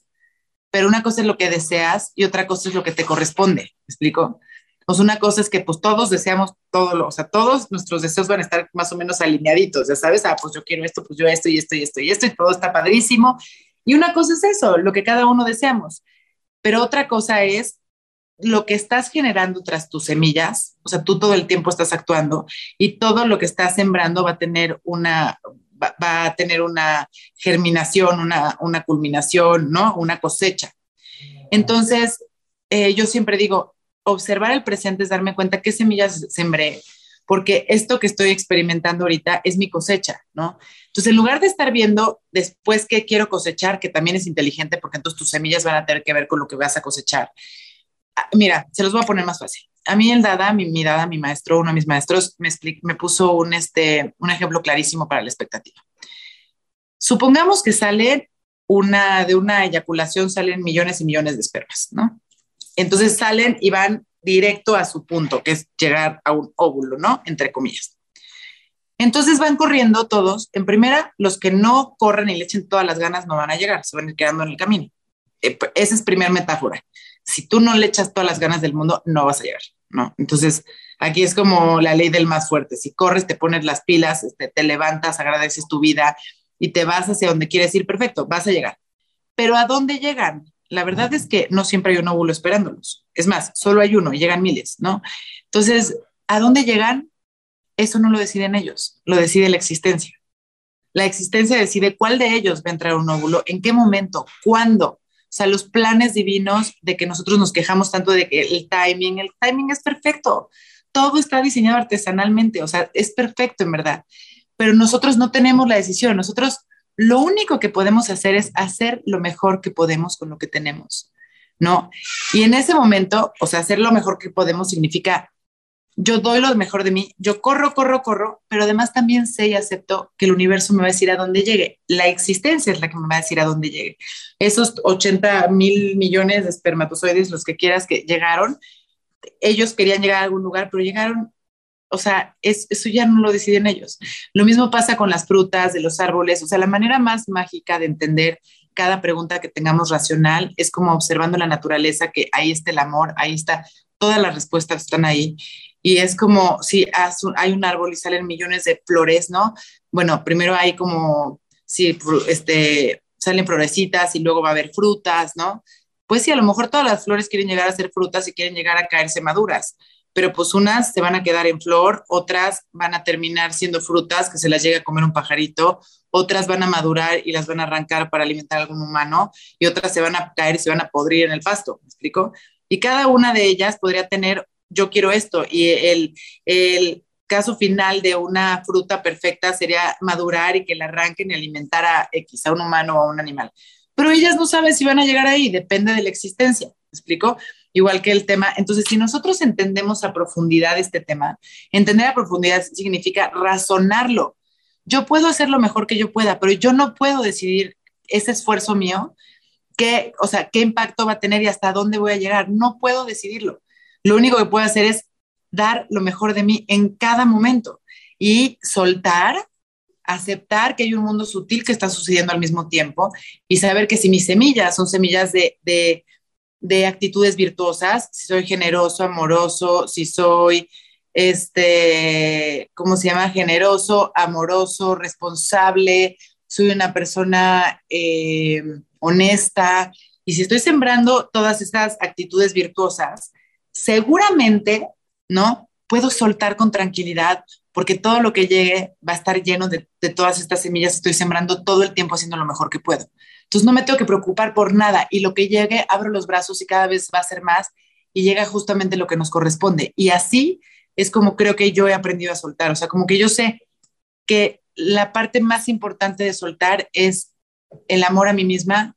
pero una cosa es lo que deseas y otra cosa es lo que te corresponde, ¿me explico? Pues una cosa es que pues todos deseamos todo lo, o sea, todos nuestros deseos van a estar más o menos alineaditos, ya sabes, ah, pues yo quiero esto, pues yo esto y esto y esto y esto y todo está padrísimo. Y una cosa es eso, lo que cada uno deseamos. Pero otra cosa es lo que estás generando tras tus semillas, o sea, tú todo el tiempo estás actuando y todo lo que estás sembrando va a tener una, va, a tener una germinación, una, una culminación, ¿no? Una cosecha. Entonces, eh, yo siempre digo, observar el presente es darme cuenta qué semillas sembré, porque esto que estoy experimentando ahorita es mi cosecha, ¿no? Entonces, en lugar de estar viendo después qué quiero cosechar, que también es inteligente, porque entonces tus semillas van a tener que ver con lo que vas a cosechar. Ah, mira, se los voy a poner más fácil. A mí el Dada, mi, mi Dada, mi maestro, uno de mis maestros, me, puso un, este, un ejemplo clarísimo para la expectativa. Supongamos que sale de una eyaculación salen millones y millones de espermas, ¿no? Entonces salen y van directo a su punto, que es llegar a un óvulo, ¿no? Entre comillas. Entonces van corriendo todos. En primera, los que no corren y le echen todas las ganas no van a llegar, se van a ir quedando en el camino. Eh, esa es primera metáfora. Si tú no le echas todas las ganas del mundo, no vas a llegar, ¿no? Entonces, aquí es como la ley del más fuerte. Si corres, te pones las pilas, este, te levantas, agradeces tu vida y te vas hacia donde quieres ir, perfecto, vas a llegar. Pero ¿a dónde llegan? la verdad es que no siempre hay un óvulo esperándolos. Es más, solo hay uno y llegan miles, ¿no? Entonces, ¿a dónde llegan? Eso no lo deciden ellos, lo decide la existencia. La existencia decide cuál de ellos va a entrar un óvulo, en qué momento, cuándo. O sea, los planes divinos de que nosotros nos quejamos tanto de que el timing, el timing es perfecto. Todo está diseñado artesanalmente, o sea, es perfecto en verdad. Pero nosotros no tenemos la decisión, nosotros lo único que podemos hacer es hacer lo mejor que podemos con lo que tenemos, ¿no? Y en ese momento, o sea, hacer lo mejor que podemos significa, yo doy lo mejor de mí, yo corro, corro, corro, pero además también sé y acepto que el universo me va a decir a dónde llegue. La existencia es la que me va a decir a dónde llegue. Esos 80 mil millones de espermatozoides, los que quieras que llegaron, ellos querían llegar a algún lugar, pero llegaron o sea, eso ya no lo deciden ellos. Lo mismo pasa con las frutas de los árboles, o sea, la manera más mágica de entender cada pregunta que tengamos racional es como observando la naturaleza, que ahí está el amor, ahí está, todas las respuestas están ahí. Y es como si hay un árbol y salen millones de flores, ¿no? Bueno, primero hay como, si este, salen florecitas y luego va a haber frutas, ¿no? Pues sí, a lo mejor todas las flores quieren llegar a ser frutas y quieren llegar a caerse maduras pero pues unas se van a quedar en flor, otras van a terminar siendo frutas que se las llega a comer un pajarito, otras van a madurar y las van a arrancar para alimentar a algún humano, y otras se van a caer y se van a podrir en el pasto, ¿me explico? Y cada una de ellas podría tener, yo quiero esto, y el, el caso final de una fruta perfecta sería madurar y que la arranquen y alimentar a X, a un humano o a un animal. Pero ellas no saben si van a llegar ahí, depende de la existencia, ¿me explico? igual que el tema. Entonces, si nosotros entendemos a profundidad este tema, entender a profundidad significa razonarlo. Yo puedo hacer lo mejor que yo pueda, pero yo no puedo decidir ese esfuerzo mío, qué, o sea, qué impacto va a tener y hasta dónde voy a llegar. No puedo decidirlo. Lo único que puedo hacer es dar lo mejor de mí en cada momento y soltar, aceptar que hay un mundo sutil que está sucediendo al mismo tiempo y saber que si mis semillas son semillas de, de de actitudes virtuosas, si soy generoso, amoroso, si soy, este, ¿cómo se llama? Generoso, amoroso, responsable, soy una persona eh, honesta, y si estoy sembrando todas estas actitudes virtuosas, seguramente, ¿no? Puedo soltar con tranquilidad porque todo lo que llegue va a estar lleno de, todas estas semillas, estoy sembrando todo el tiempo haciendo lo mejor que puedo. Entonces no me tengo que preocupar por nada y lo que llegue, abro los brazos y cada vez va a ser más y llega justamente lo que nos corresponde. Y así es como creo que yo he aprendido a soltar, o sea, como que yo sé que la parte más importante de soltar es el amor a mí misma,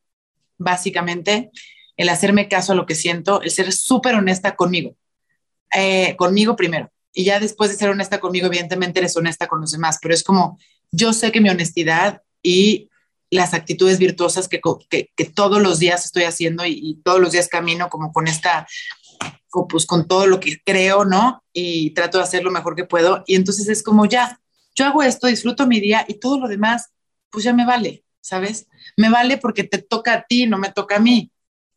básicamente, el hacerme caso a lo que siento, el ser súper honesta conmigo, eh, conmigo primero. Y ya después de ser honesta conmigo, evidentemente eres honesta con los demás, pero es como, yo sé que mi honestidad y las actitudes virtuosas que, que, todos los días estoy haciendo y, todos los días camino como con esta, pues con todo lo que creo, ¿no? Y trato de hacer lo mejor que puedo. Y entonces es como ya, yo hago esto, disfruto mi día y todo lo demás, pues ya me vale, ¿sabes? Me vale porque te toca a ti, no me toca a mí.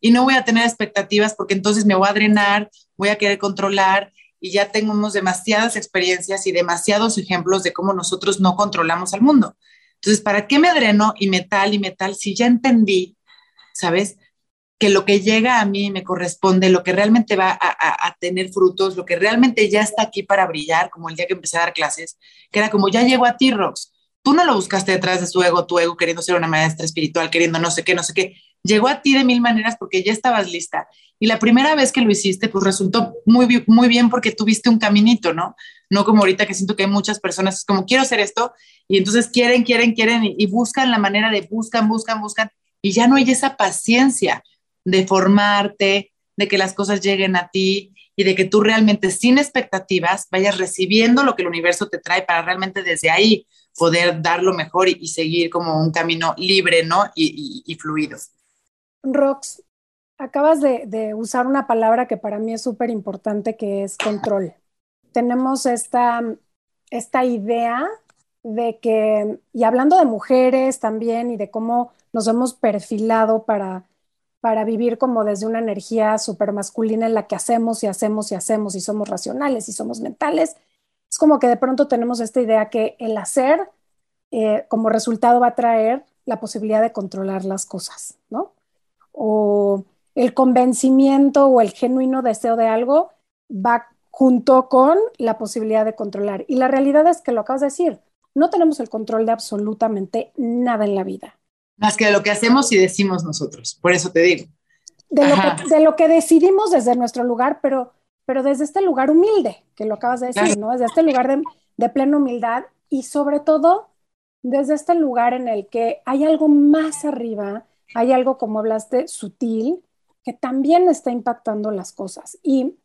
Y no voy a tener expectativas porque entonces me voy a drenar, voy a querer controlar y ya tenemos demasiadas experiencias y demasiados ejemplos de cómo nosotros no controlamos al mundo. Entonces, ¿para qué me dreno y metal y metal si ya entendí, sabes, que lo que llega a mí me corresponde, lo que realmente va a, tener frutos, lo que realmente ya está aquí para brillar, como el día que empecé a dar clases, que era como ya llegó a ti, Rox. Tú no lo buscaste detrás de su ego, tu ego queriendo ser una maestra espiritual, queriendo no sé qué, no sé qué. Llegó a ti de mil maneras porque ya estabas lista. Y la primera vez que lo hiciste, pues resultó muy, muy bien porque tuviste un caminito, ¿no? No como ahorita que siento que hay muchas personas, es como quiero hacer esto, y entonces quieren, quieren, quieren, y, buscan la manera de buscan, buscan, buscan, y ya no hay esa paciencia de formarte, de que las cosas lleguen a ti y de que tú realmente sin expectativas vayas recibiendo lo que el universo te trae para realmente desde ahí poder dar lo mejor y, seguir como un camino libre, ¿no? Y, y fluido. Rox, acabas de, usar una palabra que para mí es súper importante, que es control. Tenemos esta, esta idea de que, y hablando de mujeres también y de cómo nos hemos perfilado para, para vivir como desde una energía súper masculina en la que hacemos y hacemos y hacemos y somos racionales y somos mentales, es como que de pronto tenemos esta idea que el hacer eh, como resultado va a traer la posibilidad de controlar las cosas, ¿no? O el convencimiento o el genuino deseo de algo va junto con la posibilidad de controlar. Y la realidad es que lo acabas de decir, no tenemos el control de absolutamente nada en la vida. Más que de lo que hacemos y decimos nosotros, por eso te digo. De lo, que, decidimos desde nuestro lugar, pero, pero desde este lugar humilde, que lo acabas de decir, ¿no? Desde este lugar de, de plena humildad y sobre todo desde este lugar en el que hay algo más arriba, hay algo, como hablaste, sutil, que también está impactando las cosas. Y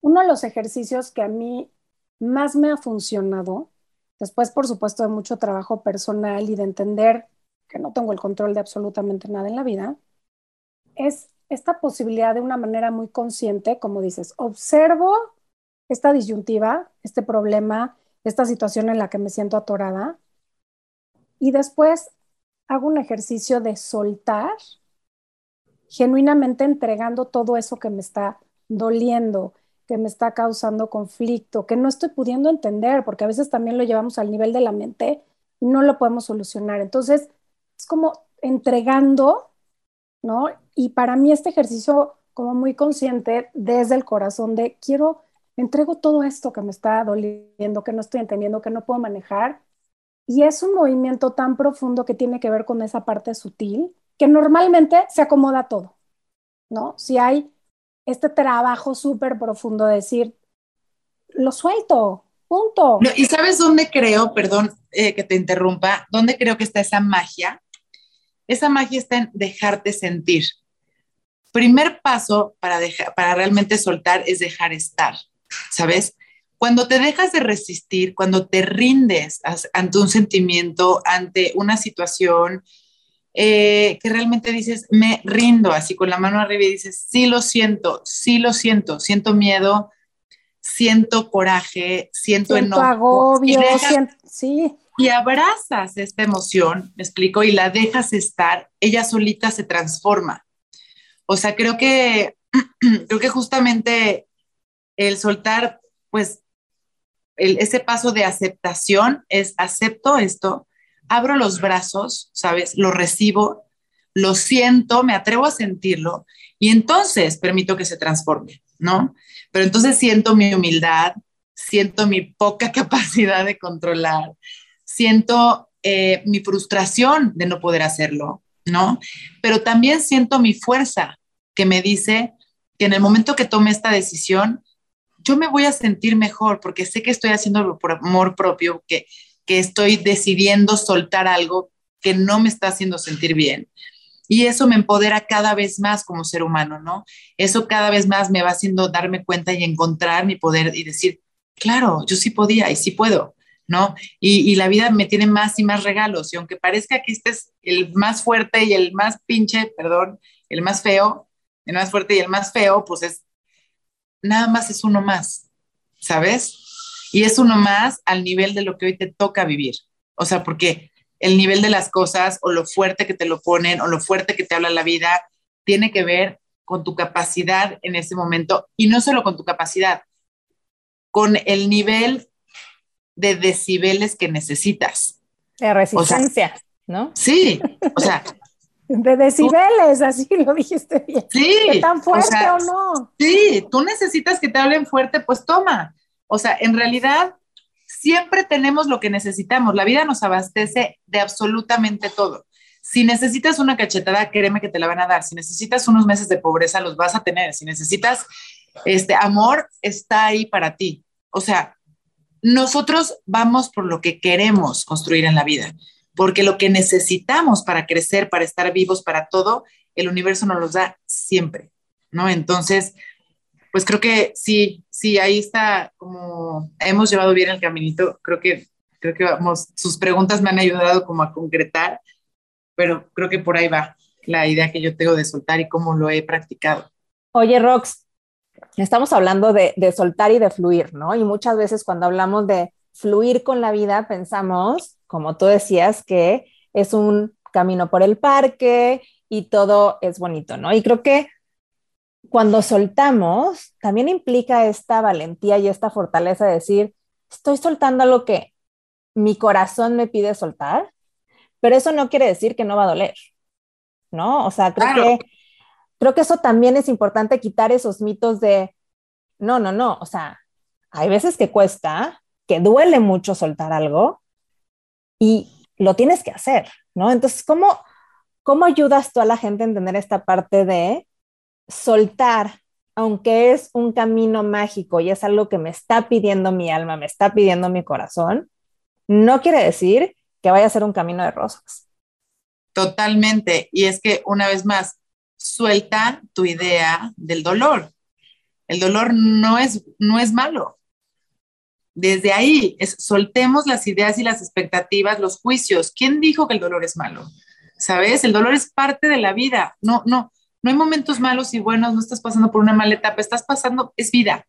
uno de los ejercicios que a mí más me ha funcionado, después por supuesto de mucho trabajo personal y de entender que no tengo el control de absolutamente nada en la vida, es esta posibilidad de una manera muy consciente, como dices, observo esta disyuntiva, este problema, esta situación en la que me siento atorada y después hago un ejercicio de soltar genuinamente entregando todo eso que me está doliendo, que me está causando conflicto, que no estoy pudiendo entender, porque a veces también lo llevamos al nivel de la mente y no lo podemos solucionar. Entonces, es como entregando, ¿no? Y para mí este ejercicio como muy consciente desde el corazón de quiero entrego todo esto que me está doliendo, que no estoy entendiendo, que no puedo manejar. Y es un movimiento tan profundo que tiene que ver con esa parte sutil, que normalmente se acomoda todo, ¿no? Si hay este trabajo súper profundo de decir, lo suelto, punto. ¿Y sabes dónde creo, perdón eh, que te interrumpa, dónde creo que está esa magia? Esa magia está en dejarte sentir. Primer paso para, dejar, para realmente soltar es dejar estar, ¿sabes? Cuando te dejas de resistir, cuando te rindes ante un sentimiento, ante una situación, eh, que realmente dices, me rindo, así con la mano arriba y dices, sí lo siento, sí lo siento, siento miedo, siento coraje, siento, siento enojo. agobio, sí. Y abrazas esta emoción, me explico, y la dejas estar, ella solita se transforma. O sea, creo que, creo que justamente el soltar, pues, ese paso de aceptación es acepto esto, abro los brazos, ¿sabes? Lo recibo, lo siento, me atrevo a sentirlo y entonces permito que se transforme, ¿no? Pero entonces siento mi humildad, siento mi poca capacidad de controlar, siento eh, mi frustración de no poder hacerlo, ¿no? Pero también siento mi fuerza que me dice que en el momento que tome esta decisión, yo me voy a sentir mejor porque sé que estoy haciendo por amor propio, que que estoy decidiendo soltar algo que no me está haciendo sentir bien. Y eso me empodera cada vez más como ser humano, ¿no? Eso cada vez más me va haciendo darme cuenta y encontrar mi poder y decir, claro, yo sí podía y sí puedo, ¿no? Y, la vida me tiene más y más regalos. Y aunque parezca que este es el más fuerte y el más pinche, perdón, el más feo, el más fuerte y el más feo, pues es, nada más es uno más, ¿sabes? y es uno más al nivel de lo que hoy te toca vivir. O sea, porque el nivel de las cosas o lo fuerte que te lo ponen o lo fuerte que te habla la vida tiene que ver con tu capacidad en ese momento y no solo con tu capacidad, con el nivel de decibeles que necesitas. De resistencia, ¿no? Sí, o sea. De decibeles, así lo dijiste bien. Sí. tan fuerte o no? Sí, tú necesitas que te hablen fuerte, pues toma. O sea, en realidad siempre tenemos lo que necesitamos. La vida nos abastece de absolutamente todo. Si necesitas una cachetada, créeme que te la van a dar. Si necesitas unos meses de pobreza, los vas a tener. Si necesitas este amor, está ahí para ti. O sea, nosotros vamos por lo que queremos construir en la vida, porque lo que necesitamos para crecer, para estar vivos, para todo, el universo nos los da siempre, ¿no? Entonces, pues creo que sí, sí, ahí está como hemos llevado bien el caminito. Creo que, creo que sus preguntas me han ayudado como a concretar, pero creo que por ahí va la idea que yo tengo de soltar y cómo lo he practicado. Oye, Rox, estamos hablando de, de soltar y de fluir, ¿no? Y muchas veces cuando hablamos de fluir con la vida, pensamos, como tú decías, que es un camino por el parque y todo es bonito, ¿no? Y creo que cuando soltamos, también implica esta valentía y esta fortaleza de decir, estoy soltando lo que mi corazón me pide soltar, pero eso no quiere decir que no va a doler, ¿no? O sea, creo que creo que eso también es importante quitar esos mitos de no, no, no, o sea, hay veces que cuesta, que duele mucho soltar algo y lo tienes que hacer, ¿no? Entonces, ¿cómo, cómo ayudas tú a la gente a entender esta parte de soltar, aunque es un camino mágico y es algo que me está pidiendo mi alma, me está pidiendo mi corazón, no quiere decir que vaya a ser un camino de rosas. Totalmente. Y es que una vez más, suelta tu idea del dolor. El dolor no es, no es malo. Desde ahí, soltemos las ideas y las expectativas, los juicios. ¿Quién dijo que el dolor es malo? ¿Sabes? El dolor es parte de la vida. No, no, no hay momentos malos y buenos, no estás pasando por una mala etapa, estás pasando, es vida.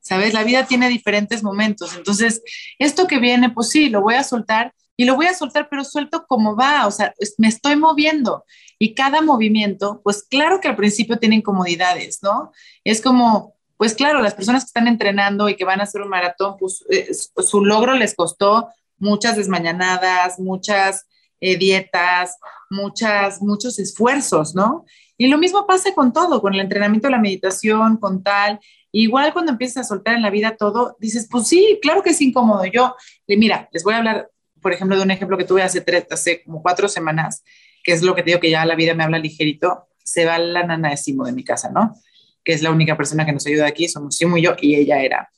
¿Sabes? La vida tiene diferentes momentos. Entonces, esto que viene, pues sí, lo voy a soltar y lo voy a soltar, pero suelto como va, o sea, me estoy moviendo y cada movimiento, pues claro que al principio tiene incomodidades, ¿no? Es como, pues claro, las personas que están entrenando y que van a hacer un maratón, pues eh, su logro les costó muchas desmañanadas, muchas eh, dietas, muchas, muchos esfuerzos, ¿no? Y lo mismo pasa con todo, con el entrenamiento la meditación, con tal, Igual cuando empiezas a soltar en la vida todo, dices, pues sí, claro que es incómodo. Yo, mira, les voy a hablar, por ejemplo, de un ejemplo que tuve hace, tres, hace como cuatro semanas, que es lo que te digo que ya la vida me habla ligerito. Se va la nana de Simo de mi casa, ¿no? Que es la única persona que nos ayuda aquí, somos Simo y yo, y ella era.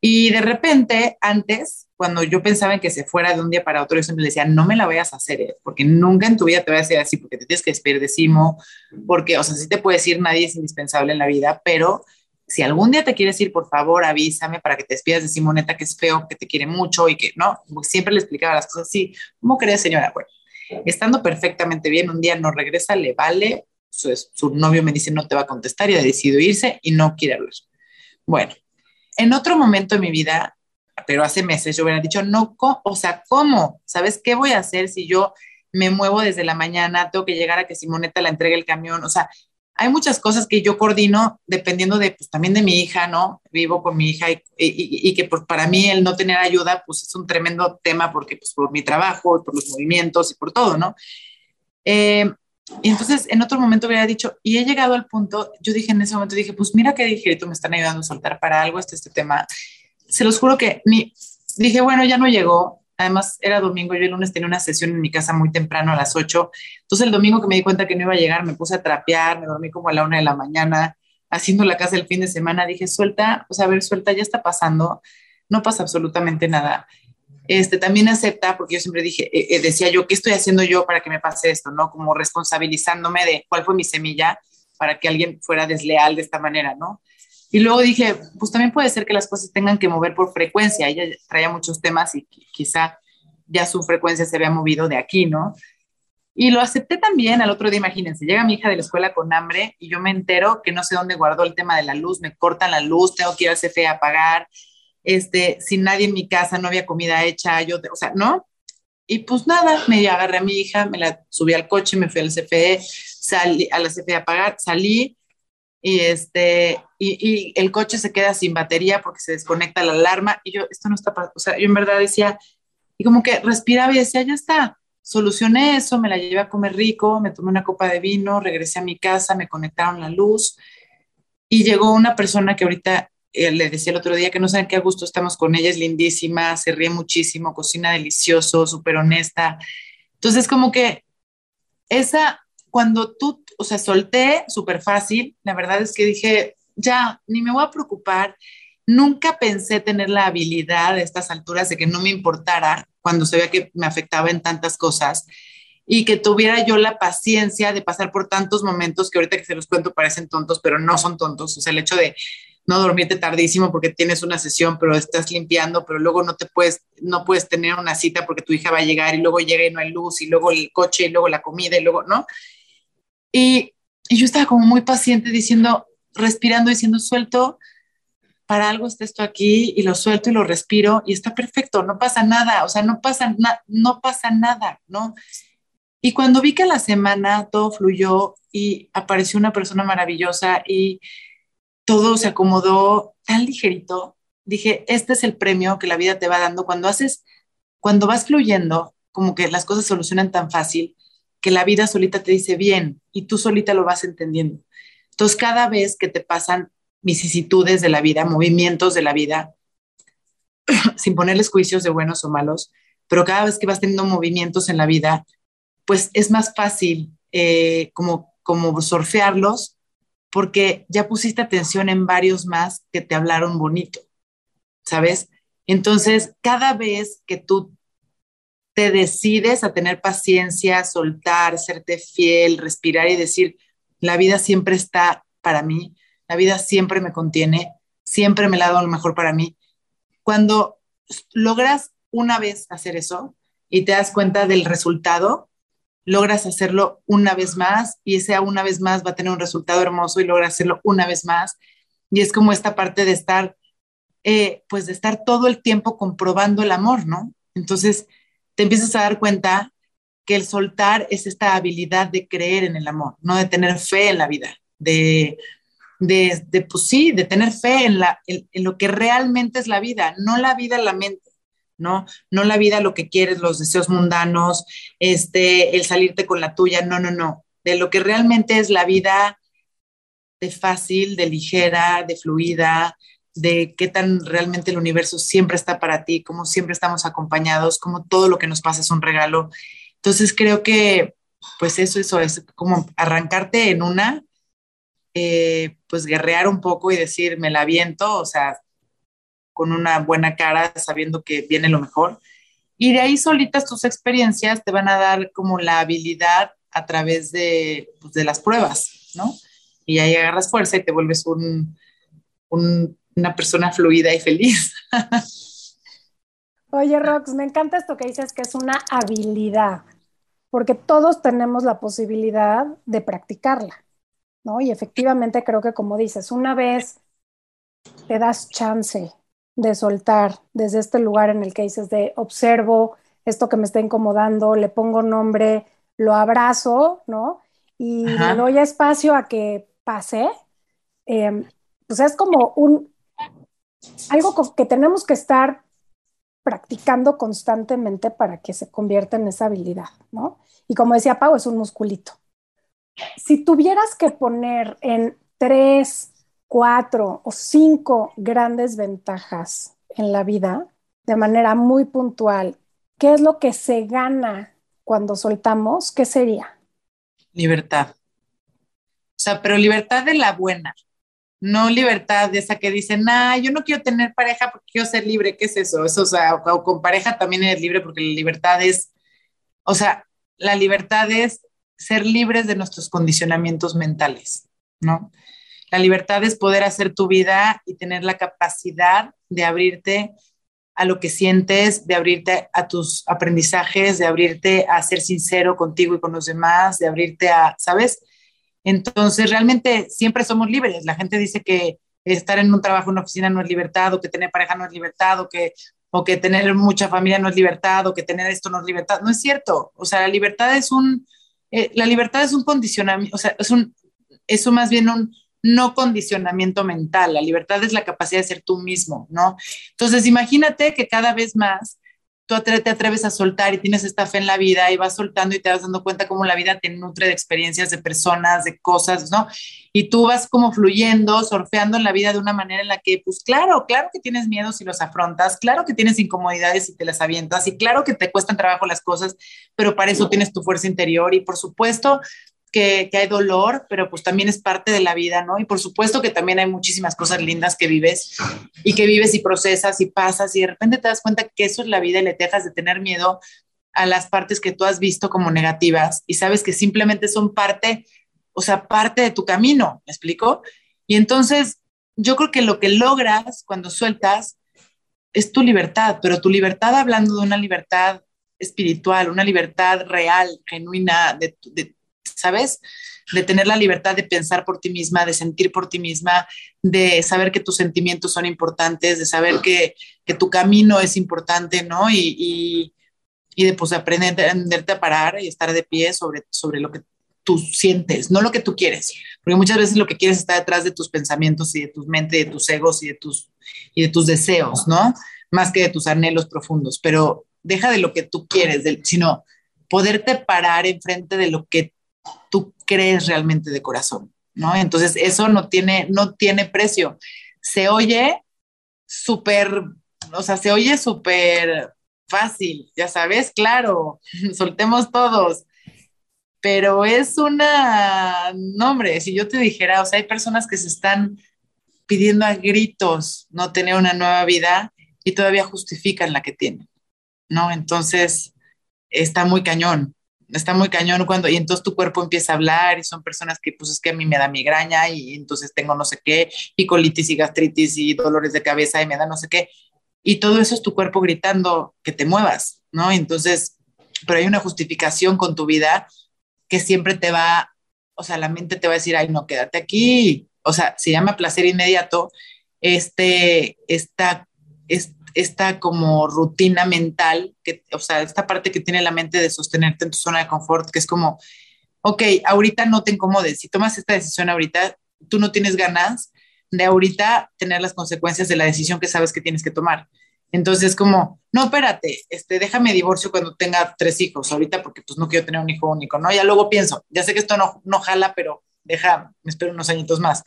Y de repente, antes, cuando yo pensaba en que se fuera de un día para otro, yo siempre le decía, no me la vayas a hacer, ¿eh? porque nunca en tu vida te voy a decir así, porque te tienes que despedir de Simo, porque, o sea, sí te puedes ir, nadie es indispensable en la vida, pero si algún día te quieres ir, por favor, avísame para que te despidas de Simoneta, que es feo, que te quiere mucho y que, ¿no? Siempre le explicaba las cosas así. ¿Cómo crees, señora? Bueno, estando perfectamente bien, un día no regresa, le vale, su, su novio me dice no te va a contestar y ha decidido irse y no quiere hablar. Bueno, en otro momento de mi vida, pero hace meses, yo hubiera dicho, no, o sea, ¿cómo? ¿Sabes qué voy a hacer si yo me muevo desde la mañana, tengo que llegar a que Simoneta la entregue el camión? O sea, hay muchas cosas que yo coordino dependiendo de, pues también de mi hija, ¿no? Vivo con mi hija y, y, que pues, para mí el no tener ayuda, pues es un tremendo tema porque pues por mi trabajo por los movimientos y por todo, ¿no? Eh, y entonces en otro momento hubiera dicho, y he llegado al punto, yo dije en ese momento, dije, pues mira qué ligerito me están ayudando a soltar para algo este, este tema. Se los juro que ni, dije, bueno, ya no llegó. Además, era domingo, yo el lunes tenía una sesión en mi casa muy temprano a las 8. Entonces, el domingo que me di cuenta que no iba a llegar, me puse a trapear, me dormí como a la una de la mañana, haciendo la casa el fin de semana. Dije, suelta, o sea, a ver, suelta, ya está pasando, no pasa absolutamente nada este, también acepta, porque yo siempre dije, eh, eh, decía yo, ¿qué estoy haciendo yo para que me pase esto? ¿No? Como responsabilizándome de cuál fue mi semilla para que alguien fuera desleal de esta manera, ¿no? Y luego dije, pues también puede ser que las cosas tengan que mover por frecuencia. Ella traía muchos temas y quizá ya su frecuencia se había movido de aquí, ¿no? Y lo acepté también al otro día, imagínense, llega mi hija de la escuela con hambre y yo me entero que no sé dónde guardó el tema de la luz, me cortan la luz, tengo que ir al CFE a pagar, este, sin nadie en mi casa, no había comida hecha, yo, o sea, ¿no? Y pues nada, me agarré a mi hija, me la subí al coche, me fui al CFE, salí a la CFE a pagar, salí y este, y, el coche se queda sin batería porque se desconecta la alarma y yo, esto no está, o sea, yo en verdad decía, y como que respiraba y decía, ya está, solucioné eso, me la llevé a comer rico, me tomé una copa de vino, regresé a mi casa, me conectaron la luz y llegó una persona que ahorita eh, le decía el otro día que no saben qué a gusto estamos con ella, es lindísima, se ríe muchísimo, cocina delicioso, súper honesta. Entonces, como que esa, cuando tú, o sea, solté súper fácil, la verdad es que dije, ya, ni me voy a preocupar. Nunca pensé tener la habilidad a estas alturas de que no me importara cuando se veía que me afectaba en tantas cosas y que tuviera yo la paciencia de pasar por tantos momentos que ahorita que se los cuento parecen tontos, pero no son tontos. O sea, el hecho de no dormirte tardísimo porque tienes una sesión, pero estás limpiando, pero luego no te puedes, no puedes tener una cita porque tu hija va a llegar y luego llega y no hay luz y luego el coche y luego la comida y luego, ¿no? Y, yo estaba como muy paciente diciendo, respirando, diciendo, suelto, para algo está esto aquí y lo suelto y lo respiro y está perfecto, no pasa nada, o sea, no pasa, no pasa nada, ¿no? Y cuando vi que la semana todo fluyó y apareció una persona maravillosa y todo se acomodó tan ligerito. Dije, este es el premio que la vida te va dando cuando haces, cuando vas fluyendo, como que las cosas solucionan tan fácil que la vida solita te dice bien y tú solita lo vas entendiendo. Entonces, cada vez que te pasan vicisitudes de la vida, movimientos de la vida, sin ponerles juicios de buenos o malos, pero cada vez que vas teniendo movimientos en la vida, pues es más fácil eh, como, como surfearlos porque ya pusiste atención en varios más que te hablaron bonito, ¿sabes? Entonces, cada vez que tú te decides a tener paciencia, soltar, serte fiel, respirar y decir, la vida siempre está para mí, la vida siempre me contiene, siempre me la dado lo mejor para mí. Cuando logras una vez hacer eso y te das cuenta del resultado, logras hacerlo una vez más y ese una vez más va a tener un resultado hermoso y logras hacerlo una vez más. Y es como esta parte de estar, eh, pues de estar todo el tiempo comprobando el amor, ¿no? Entonces te empiezas a dar cuenta que el soltar es esta habilidad de creer en el amor, no de tener fe en la vida, de, de, pues sí, de tener fe en, la, en, en lo que realmente es la vida, no la vida la mente ¿no? No la vida, lo que quieres, los deseos mundanos, este, el salirte con la tuya, no, no, no. De lo que realmente es la vida, de fácil, de ligera, de fluida, de qué tan realmente el universo siempre está para ti, como siempre estamos acompañados, como todo lo que nos pasa es un regalo. Entonces creo que pues eso, eso es como arrancarte en una, eh, pues guerrear un poco y decir, me la viento, o sea, con una buena cara, sabiendo que viene lo mejor. Y de ahí solitas tus experiencias te van a dar como la habilidad a través de, pues, de las pruebas, ¿no? Y ahí agarras fuerza y te vuelves un, una persona fluida y feliz. Oye, Rox, me encanta esto que dices que es una habilidad, porque todos tenemos la posibilidad de practicarla, ¿no? Y efectivamente creo que como dices, una vez te das chance de soltar desde este lugar en el que dices de observo esto que me está incomodando, le pongo nombre, lo abrazo, ¿no? Y le doy espacio a que pase, em, pues es como un, algo que tenemos que estar practicando constantemente para que se convierta en esa habilidad, ¿no? Y como decía Pau, es un musculito. Si tuvieras que poner en tres, cuatro o cinco grandes ventajas en la vida de manera muy puntual, ¿qué es lo que se gana cuando soltamos? ¿Qué sería? Libertad. O sea, pero libertad de la buena, no libertad de esa que dicen, nah, yo no quiero tener pareja porque quiero ser libre, ¿qué es eso? Eso, o sea, o con pareja también eres libre porque la libertad es, o sea, la libertad es ser libres de nuestros condicionamientos mentales, ¿no? La libertad es poder hacer tu vida y tener la capacidad de abrirte a lo que sientes, de abrirte a tus aprendizajes, de abrirte a ser sincero contigo y con los demás, de abrirte a, ¿sabes? Entonces, realmente siempre somos libres. La gente dice que estar en un trabajo, en una oficina no es libertad, o que tener pareja no es libertad, o que, o que tener mucha familia no es libertad, o que tener esto no es libertad. No es cierto. O sea, la libertad es un, eh, la libertad es un condicionamiento, o sea, es un, eso más bien un no condicionamiento mental. La libertad es la capacidad de ser tú mismo, ¿no? Entonces, imagínate que cada vez más tú te atreves a soltar y tienes esta fe en la vida y vas soltando y te vas dando cuenta cómo la vida te nutre de experiencias, de personas, de cosas, ¿no? Y tú vas como fluyendo, surfeando en la vida de una manera en la que, pues claro, claro que tienes miedos y los afrontas, claro que tienes incomodidades y te las avientas y claro que te cuestan trabajo las cosas, pero para eso tienes tu fuerza interior y por supuesto que, hay dolor, pero pues también es parte de la vida, ¿no? Y por supuesto que también hay muchísimas cosas lindas que vives y que vives y procesas y pasas y de repente te das cuenta que eso es la vida y le dejas de tener miedo a las partes que tú has visto como negativas y sabes que simplemente son parte, o sea, parte de tu camino, ¿me explico? Y entonces yo creo que lo que logras cuando sueltas es tu libertad, pero tu libertad hablando de una libertad espiritual, una libertad real, genuina, de, de, ¿sabes? De tener la libertad de pensar por ti misma, de sentir por ti misma, de saber que tus sentimientos son importantes, de saber que, tu camino es importante, ¿no? Y, de pues aprenderte a parar y estar de pie sobre, sobre lo que tú sientes, no lo que tú quieres, porque muchas veces lo que quieres está detrás de tus pensamientos y de tu mente, de tus egos y de tus, y de tus deseos, ¿no? Más que de tus anhelos profundos, pero deja de lo que tú quieres, sino poderte parar enfrente de lo que tú crees realmente de corazón, ¿no? Entonces, eso no tiene, no tiene precio. Se oye súper, o sea, se oye súper fácil, ya sabes, claro, soltemos todos. Pero es una, no hombre, si yo te dijera, o sea, hay personas que se están pidiendo a gritos no tener una nueva vida y todavía justifican la que tienen, ¿no? Entonces, está muy cañón está muy cañón cuando, y entonces tu cuerpo empieza a hablar y son personas que pues es que a mí me da migraña y entonces tengo no sé qué, y colitis y gastritis y dolores de cabeza y me da no sé qué. Y todo eso es tu cuerpo gritando que te muevas, ¿no? Entonces, pero hay una justificación con tu vida que siempre te va, o sea, la mente te va a decir, ay, no, quédate aquí. O sea, se llama placer inmediato. Este, esta, esta esta como rutina mental, que, o sea, esta parte que tiene la mente de sostenerte en tu zona de confort, que es como, ok, ahorita no te incomodes, si tomas esta decisión ahorita, tú no tienes ganas de ahorita tener las consecuencias de la decisión que sabes que tienes que tomar. Entonces, como, no, espérate, este, déjame divorcio cuando tenga tres hijos ahorita porque pues no quiero tener un hijo único, ¿no? Ya luego pienso, ya sé que esto no, no jala, pero deja, me espero unos añitos más.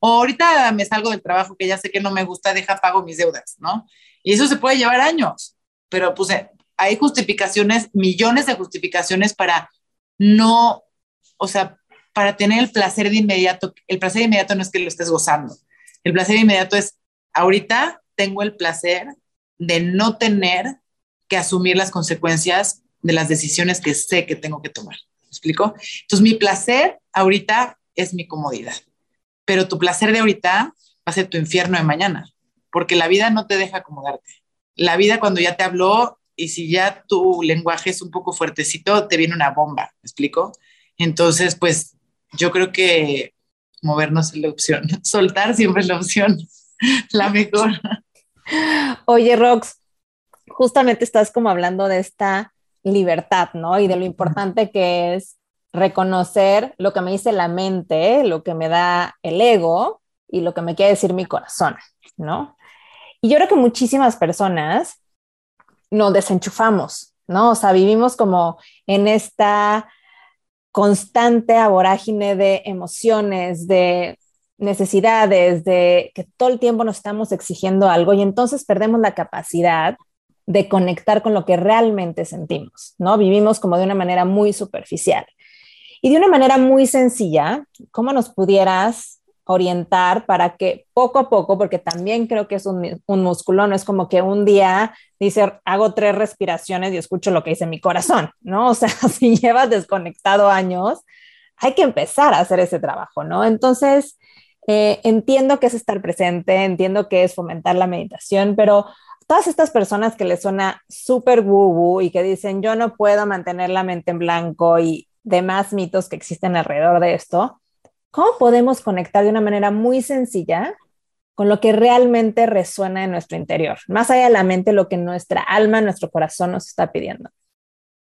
O ahorita me salgo del trabajo que ya sé que no me gusta, deja, pago mis deudas, ¿no? Y eso se puede llevar años, pero pues eh, hay justificaciones, millones de justificaciones para no, o sea, para tener el placer de inmediato. El placer de inmediato no es que lo estés gozando. El placer de inmediato es, ahorita tengo el placer de no tener que asumir las consecuencias de las decisiones que sé que tengo que tomar. ¿Me explico? Entonces, mi placer ahorita es mi comodidad, pero tu placer de ahorita va a ser tu infierno de mañana, porque la vida no te deja acomodarte. La vida cuando ya te habló y si ya tu lenguaje es un poco fuertecito, te viene una bomba, ¿me explico? Entonces, pues yo creo que movernos es la opción, soltar siempre es la opción, la mejor. Oye, Rox, justamente estás como hablando de esta libertad, ¿no? Y de lo importante que es reconocer lo que me dice la mente, lo que me da el ego y lo que me quiere decir mi corazón, ¿no? Y yo creo que muchísimas personas nos desenchufamos, ¿no? O sea, vivimos como en esta constante vorágine de emociones, de necesidades, de que todo el tiempo nos estamos exigiendo algo y entonces perdemos la capacidad de conectar con lo que realmente sentimos, ¿no? Vivimos como de una manera muy superficial. Y de una manera muy sencilla, ¿cómo nos pudieras orientar para que poco a poco, porque también creo que es un, un, músculo, no es como que un día dice, hago tres respiraciones y escucho lo que dice mi corazón, ¿no? O sea, si llevas desconectado años, hay que empezar a hacer ese trabajo, ¿no? Entonces, eh, entiendo que es estar presente, entiendo que es fomentar la meditación, pero todas estas personas que les suena súper woo y que dicen yo no puedo mantener la mente en blanco y demás mitos que existen alrededor de esto, ¿cómo podemos conectar de una manera muy sencilla con lo que realmente resuena en nuestro interior, más allá de la mente, lo que nuestra alma, nuestro corazón nos está pidiendo?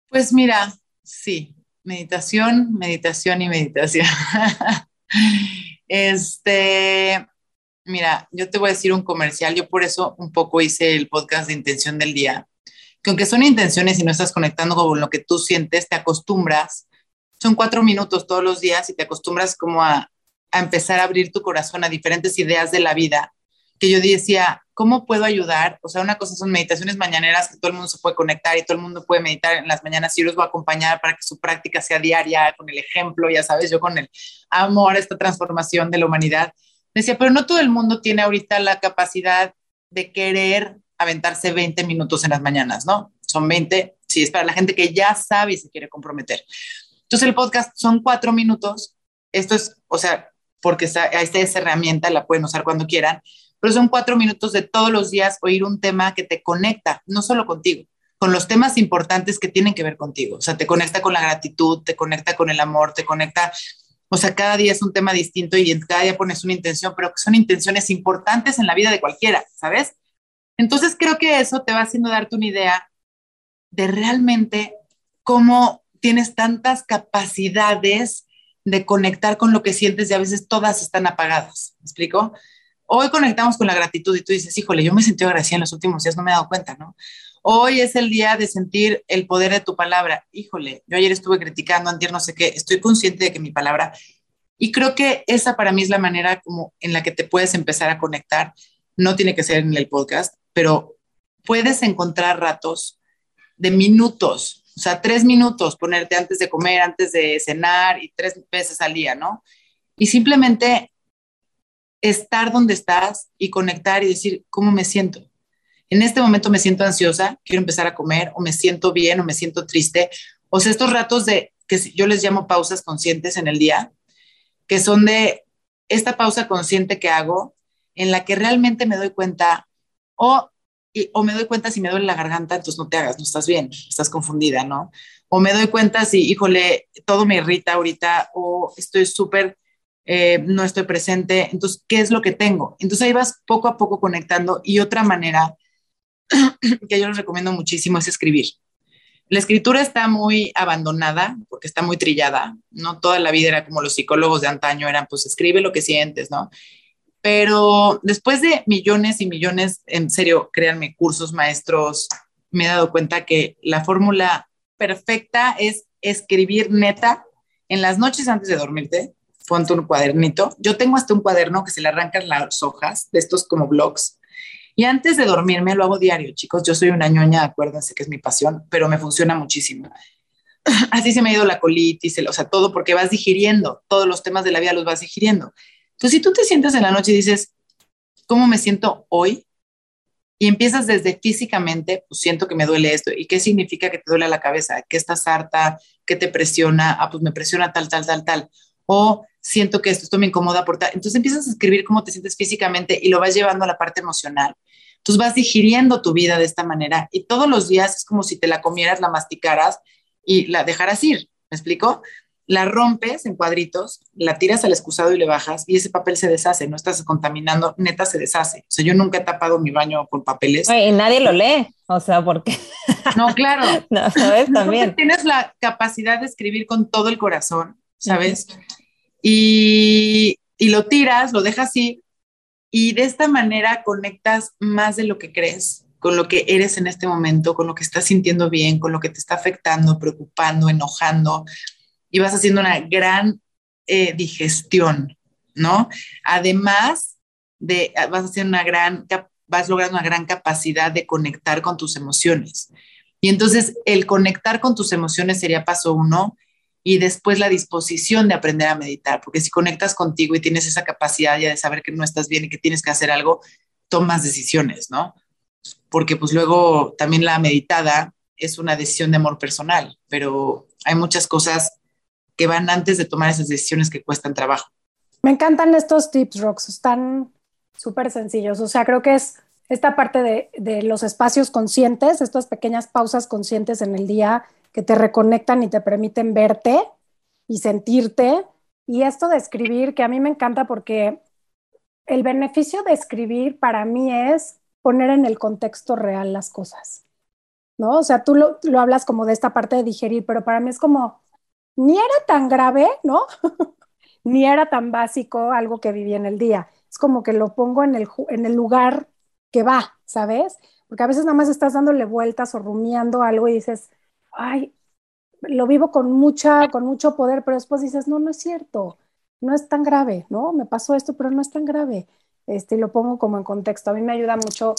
Pues mira, sí, meditación, meditación y meditación. Este, mira, yo te voy a decir un comercial, yo por eso un poco hice el podcast de intención del día, que aunque son intenciones y no estás conectando con lo que tú sientes, te acostumbras, son cuatro minutos todos los días y te acostumbras como a, empezar a abrir tu corazón a diferentes ideas de la vida, que yo decía, ¿cómo puedo ayudar? O sea, una cosa son meditaciones mañaneras que todo el mundo se puede conectar y todo el mundo puede meditar en las mañanas y yo los voy a acompañar para que su práctica sea diaria, con el ejemplo, ya sabes, yo con el amor, esta transformación de la humanidad. Decía, pero no todo el mundo tiene ahorita la capacidad de querer aventarse 20 minutos en las mañanas, ¿no? Son 20, sí, es para la gente que ya sabe y se quiere comprometer. Entonces el podcast son cuatro minutos. Esto es, o sea, porque está, esta esa herramienta, la pueden usar cuando quieran, pero son cuatro minutos de todos los días oír un tema que te conecta, no solo contigo, con los temas importantes que tienen que ver contigo. O sea, te conecta con la gratitud, te conecta con el amor, te conecta, o sea, cada día es un tema distinto y cada día pones una intención, pero que son intenciones importantes en la vida de cualquiera, ¿sabes? Entonces creo que eso te va haciendo darte una idea de realmente cómo tienes tantas capacidades de conectar con lo que sientes y a veces todas están apagadas. ¿Me explico? Hoy conectamos con la gratitud y tú dices, híjole, yo me sentí agradecida en los últimos días, no me he dado cuenta, ¿no? Hoy es el día de sentir el poder de tu palabra. Híjole, yo ayer estuve criticando, antier no sé qué, estoy consciente de que mi palabra, y creo que esa para mí es la manera como en la que te puedes empezar a conectar. No tiene que ser en el podcast, pero puedes encontrar ratos de minutos, o sea, tres minutos, ponerte antes de comer, antes de cenar y tres veces al día, ¿no? Y simplemente estar donde estás y conectar y decir, ¿cómo me siento? En este momento me siento ansiosa, quiero empezar a comer, o me siento bien, o me siento triste. O sea, estos ratos de que yo les llamo pausas conscientes en el día, que son de esta pausa consciente que hago, en la que realmente me doy cuenta, o, o me doy cuenta si me duele la garganta, entonces no te hagas, no estás bien, estás confundida, ¿no? O me doy cuenta si, híjole, todo me irrita ahorita, o estoy súper eh, no estoy presente, entonces, ¿qué es lo que tengo? Entonces ahí vas poco a poco conectando y otra manera que yo les recomiendo muchísimo es escribir. La escritura está muy abandonada porque está muy trillada, no toda la vida era como los psicólogos de antaño eran, pues escribe lo que sientes, ¿no? Pero después de millones y millones, en serio, créanme, cursos maestros, me he dado cuenta que la fórmula perfecta es escribir neta en las noches antes de dormirte, ponte un cuadernito. Yo tengo hasta un cuaderno que se le arrancan las hojas de estos como blogs. Y antes de dormirme lo hago diario, chicos. Yo soy una ñoña, acuérdense que es mi pasión, pero me funciona muchísimo. Así se me ha ido la colitis, o sea, todo porque vas digiriendo, todos los temas de la vida los vas digiriendo. Entonces, si tú te sientas en la noche y dices, ¿cómo me siento hoy? Y empiezas desde físicamente, pues siento que me duele esto. ¿Y qué significa que te duele la cabeza? ¿Qué estás harta? ¿Qué te presiona? Ah, pues me presiona tal, tal, tal, tal. O siento que esto, esto me incomoda por tal. Entonces empiezas a escribir cómo te sientes físicamente y lo vas llevando a la parte emocional. Entonces vas digiriendo tu vida de esta manera y todos los días es como si te la comieras, la masticaras y la dejaras ir. ¿Me explico? La rompes en cuadritos, la tiras al excusado y le bajas y ese papel se deshace, no estás contaminando, neta se deshace. O sea, yo nunca he tapado mi baño con papeles. y nadie lo lee, o sea, porque... No, claro. no, ¿sabes? También. Tienes la capacidad de escribir con todo el corazón, ¿sabes? y, y lo tiras, lo dejas ir y de esta manera conectas más de lo que crees con lo que eres en este momento, con lo que estás sintiendo bien, con lo que te está afectando, preocupando, enojando, y vas haciendo una gran eh, digestión, ¿no? Además de, vas haciendo una gran, vas logrando una gran capacidad de conectar con tus emociones. Y entonces el conectar con tus emociones sería paso uno y después la disposición de aprender a meditar, porque si conectas contigo y tienes esa capacidad ya de saber que no estás bien y que tienes que hacer algo, tomas decisiones, ¿no? Porque pues luego también la meditada es una decisión de amor personal, pero hay muchas cosas que van antes de tomar esas decisiones que cuestan trabajo. Me encantan estos tips, Rox, están súper sencillos. O sea, creo que es esta parte de, de, los espacios conscientes, estas pequeñas pausas conscientes en el día que te reconectan y te permiten verte y sentirte. Y esto de escribir, que a mí me encanta porque el beneficio de escribir para mí es poner en el contexto real las cosas, ¿no? O sea, tú lo, lo hablas como de esta parte de digerir, pero para mí es como ni era tan grave, ¿no? ni era tan básico algo que viví en el día. Es como que lo pongo en el, en el lugar que va, ¿sabes? Porque a veces nada más estás dándole vueltas o rumiando algo y dices, ay, lo vivo con, mucha, con mucho poder, pero después dices, no, no es cierto, no es tan grave, ¿no? Me pasó esto, pero no es tan grave. Este, y lo pongo como en contexto. A mí me ayuda mucho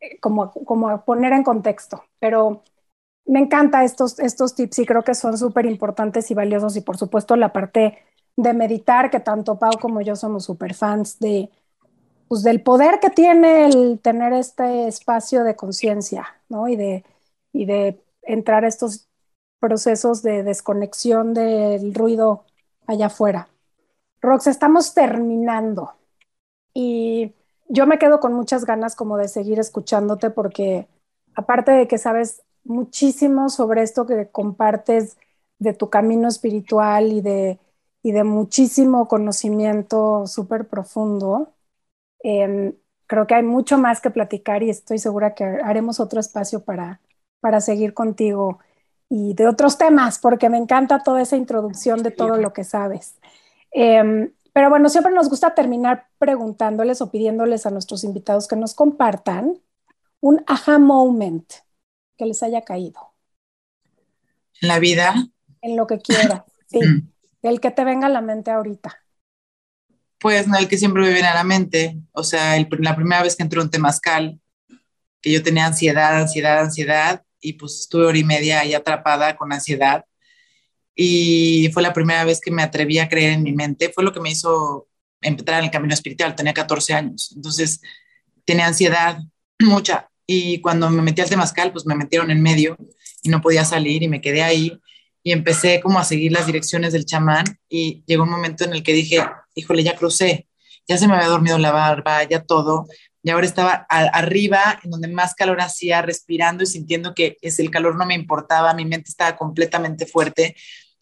eh, como, como a poner en contexto, pero me encanta estos, estos tips y creo que son súper importantes y valiosos y por supuesto la parte de meditar, que tanto Pau como yo somos súper fans de, pues, del poder que tiene el tener este espacio de conciencia, ¿no? Y de, y de entrar a estos procesos de desconexión del ruido allá afuera. Rox, estamos terminando y yo me quedo con muchas ganas como de seguir escuchándote porque aparte de que sabes muchísimo sobre esto que compartes de tu camino espiritual y de, y de muchísimo conocimiento súper profundo. Em, creo que hay mucho más que platicar y estoy segura que haremos otro espacio para, para seguir contigo y de otros temas, porque me encanta toda esa introducción de todo lo que sabes. Em, pero bueno, siempre nos gusta terminar preguntándoles o pidiéndoles a nuestros invitados que nos compartan un aha moment que les haya caído. En la vida. En lo que quieras, sí. Mm. El que te venga a la mente ahorita. Pues no, el que siempre me viene a la mente. O sea, la primera vez que entré en Temazcal, que yo tenía ansiedad, ansiedad, ansiedad, y pues estuve hora y media ahí atrapada con ansiedad. Y fue la primera vez que me atreví a creer en mi mente. Fue lo que me hizo entrar en el camino espiritual. Tenía 14 años. Entonces, tenía ansiedad, mucha, y cuando me metí al temazcal, pues me metieron en medio y no podía salir y me quedé ahí y empecé como a seguir las direcciones del chamán y llegó un momento en el que dije, híjole, ya crucé, ya se me había dormido la barba, ya todo, y ahora estaba arriba, en donde más calor hacía, respirando y sintiendo que es el calor no me importaba, mi mente estaba completamente fuerte,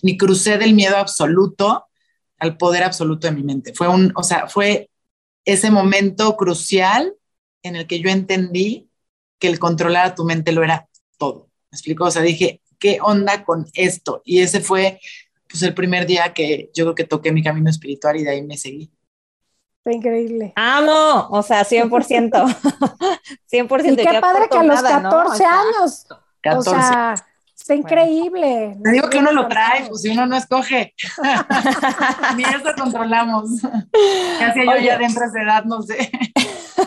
y crucé del miedo absoluto al poder absoluto de mi mente. Fue un, o sea, fue ese momento crucial en el que yo entendí que el controlar a tu mente lo era todo. ¿Me explico? O sea, dije, ¿qué onda con esto? Y ese fue pues el primer día que yo creo que toqué mi camino espiritual y de ahí me seguí. Fue increíble. Amo, o sea, 100%. 100%. Y qué padre que a los 14 años, o sea, Está increíble. Te digo que uno lo trae, pues si uno no escoge. Ni eso controlamos. Casi yo ya dentro de esa edad, no sé.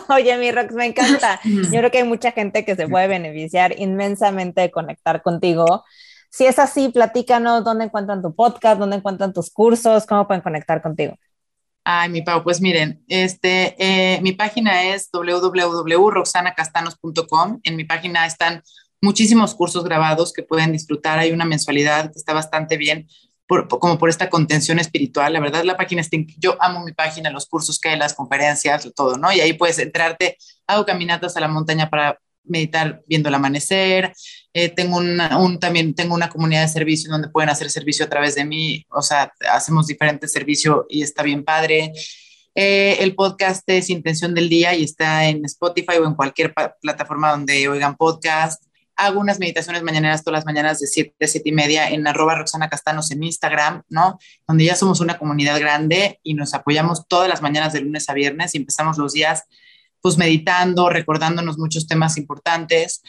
Oye, mi Rox, me encanta. Yo creo que hay mucha gente que se puede beneficiar inmensamente de conectar contigo. Si es así, platícanos dónde encuentran tu podcast, dónde encuentran tus cursos, cómo pueden conectar contigo. Ay, mi Pau, pues miren, este, eh, mi página es www.roxanacastanos.com. En mi página están muchísimos cursos grabados que pueden disfrutar. Hay una mensualidad que está bastante bien, como por esta contención espiritual. La verdad, la página está, yo amo mi página, los cursos que hay, las conferencias, todo, ¿no? Y ahí puedes entrarte, hago caminatas a la montaña para meditar viendo el amanecer. Eh, tengo un, también tengo una comunidad de servicio donde pueden hacer servicio a través de mí. O sea, hacemos diferentes servicios y está bien padre. Eh, el podcast es Intención del Día y está en Spotify o en cualquier plataforma donde oigan podcast hago unas meditaciones mañaneras todas las mañanas de 7 a 7 y media en arroba Roxana Castanos en Instagram, ¿no? Donde ya somos una comunidad grande y nos apoyamos todas las mañanas de lunes a viernes y empezamos los días pues meditando, recordándonos muchos temas importantes.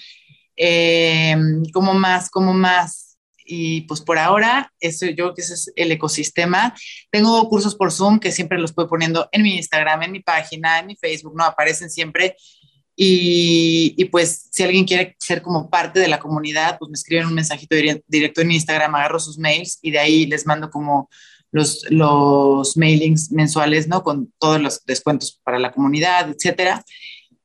Eh, ¿Cómo más? ¿Cómo más? Y pues por ahora, eso, yo creo que ese es el ecosistema. Tengo cursos por Zoom que siempre los voy poniendo en mi Instagram, en mi página, en mi Facebook, ¿no? Aparecen siempre y, pues si alguien quiere ser como parte de la comunidad, pues me escriben un mensajito directo en Instagram, agarro sus mails y de ahí les mando como los, los mailings mensuales, ¿no? Con todos los descuentos para la comunidad, etcétera.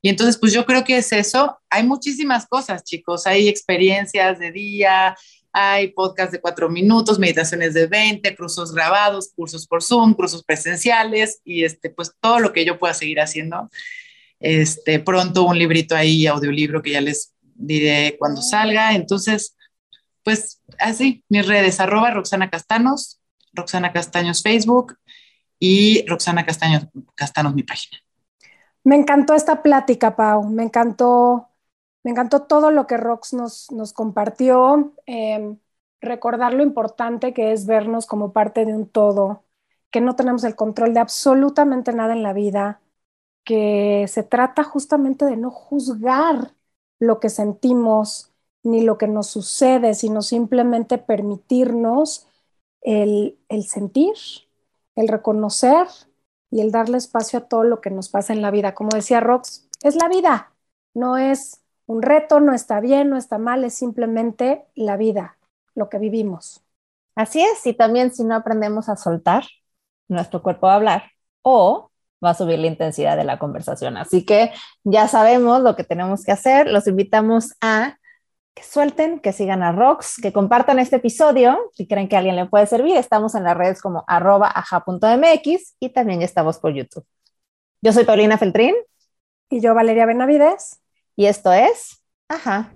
Y entonces, pues yo creo que es eso. Hay muchísimas cosas, chicos. Hay experiencias de día, hay podcasts de cuatro minutos, meditaciones de 20, cursos grabados, cursos por Zoom, cursos presenciales y este, pues todo lo que yo pueda seguir haciendo. Este, pronto un librito ahí, audiolibro que ya les diré cuando salga. Entonces, pues así, mis redes, arroba Roxana Castanos, Roxana Castaños Facebook y Roxana Castaños, Castanos mi página. Me encantó esta plática, Pau. Me encantó, me encantó todo lo que Rox nos, nos compartió. Em, recordar lo importante que es vernos como parte de un todo, que no tenemos el control de absolutamente nada en la vida, que se trata justamente de no juzgar lo que sentimos ni lo que nos sucede, sino simplemente permitirnos el, sentir, el reconocer y el darle espacio a todo lo que nos pasa en la vida. Como decía Rox, es la vida, no es un reto, no está bien, no está mal, es simplemente la vida, lo que vivimos. Así es, y también si no aprendemos a soltar, nuestro cuerpo a hablar o va a subir la intensidad de la conversación. Así que ya sabemos lo que tenemos que hacer. Los invitamos a que suelten, que sigan a Rox, que compartan este episodio si creen que a alguien le puede servir. Estamos en las redes como arroba aja.mx y también ya estamos por YouTube. Yo soy Paulina Feltrín. Y yo Valeria Benavides. Y esto es Ajá.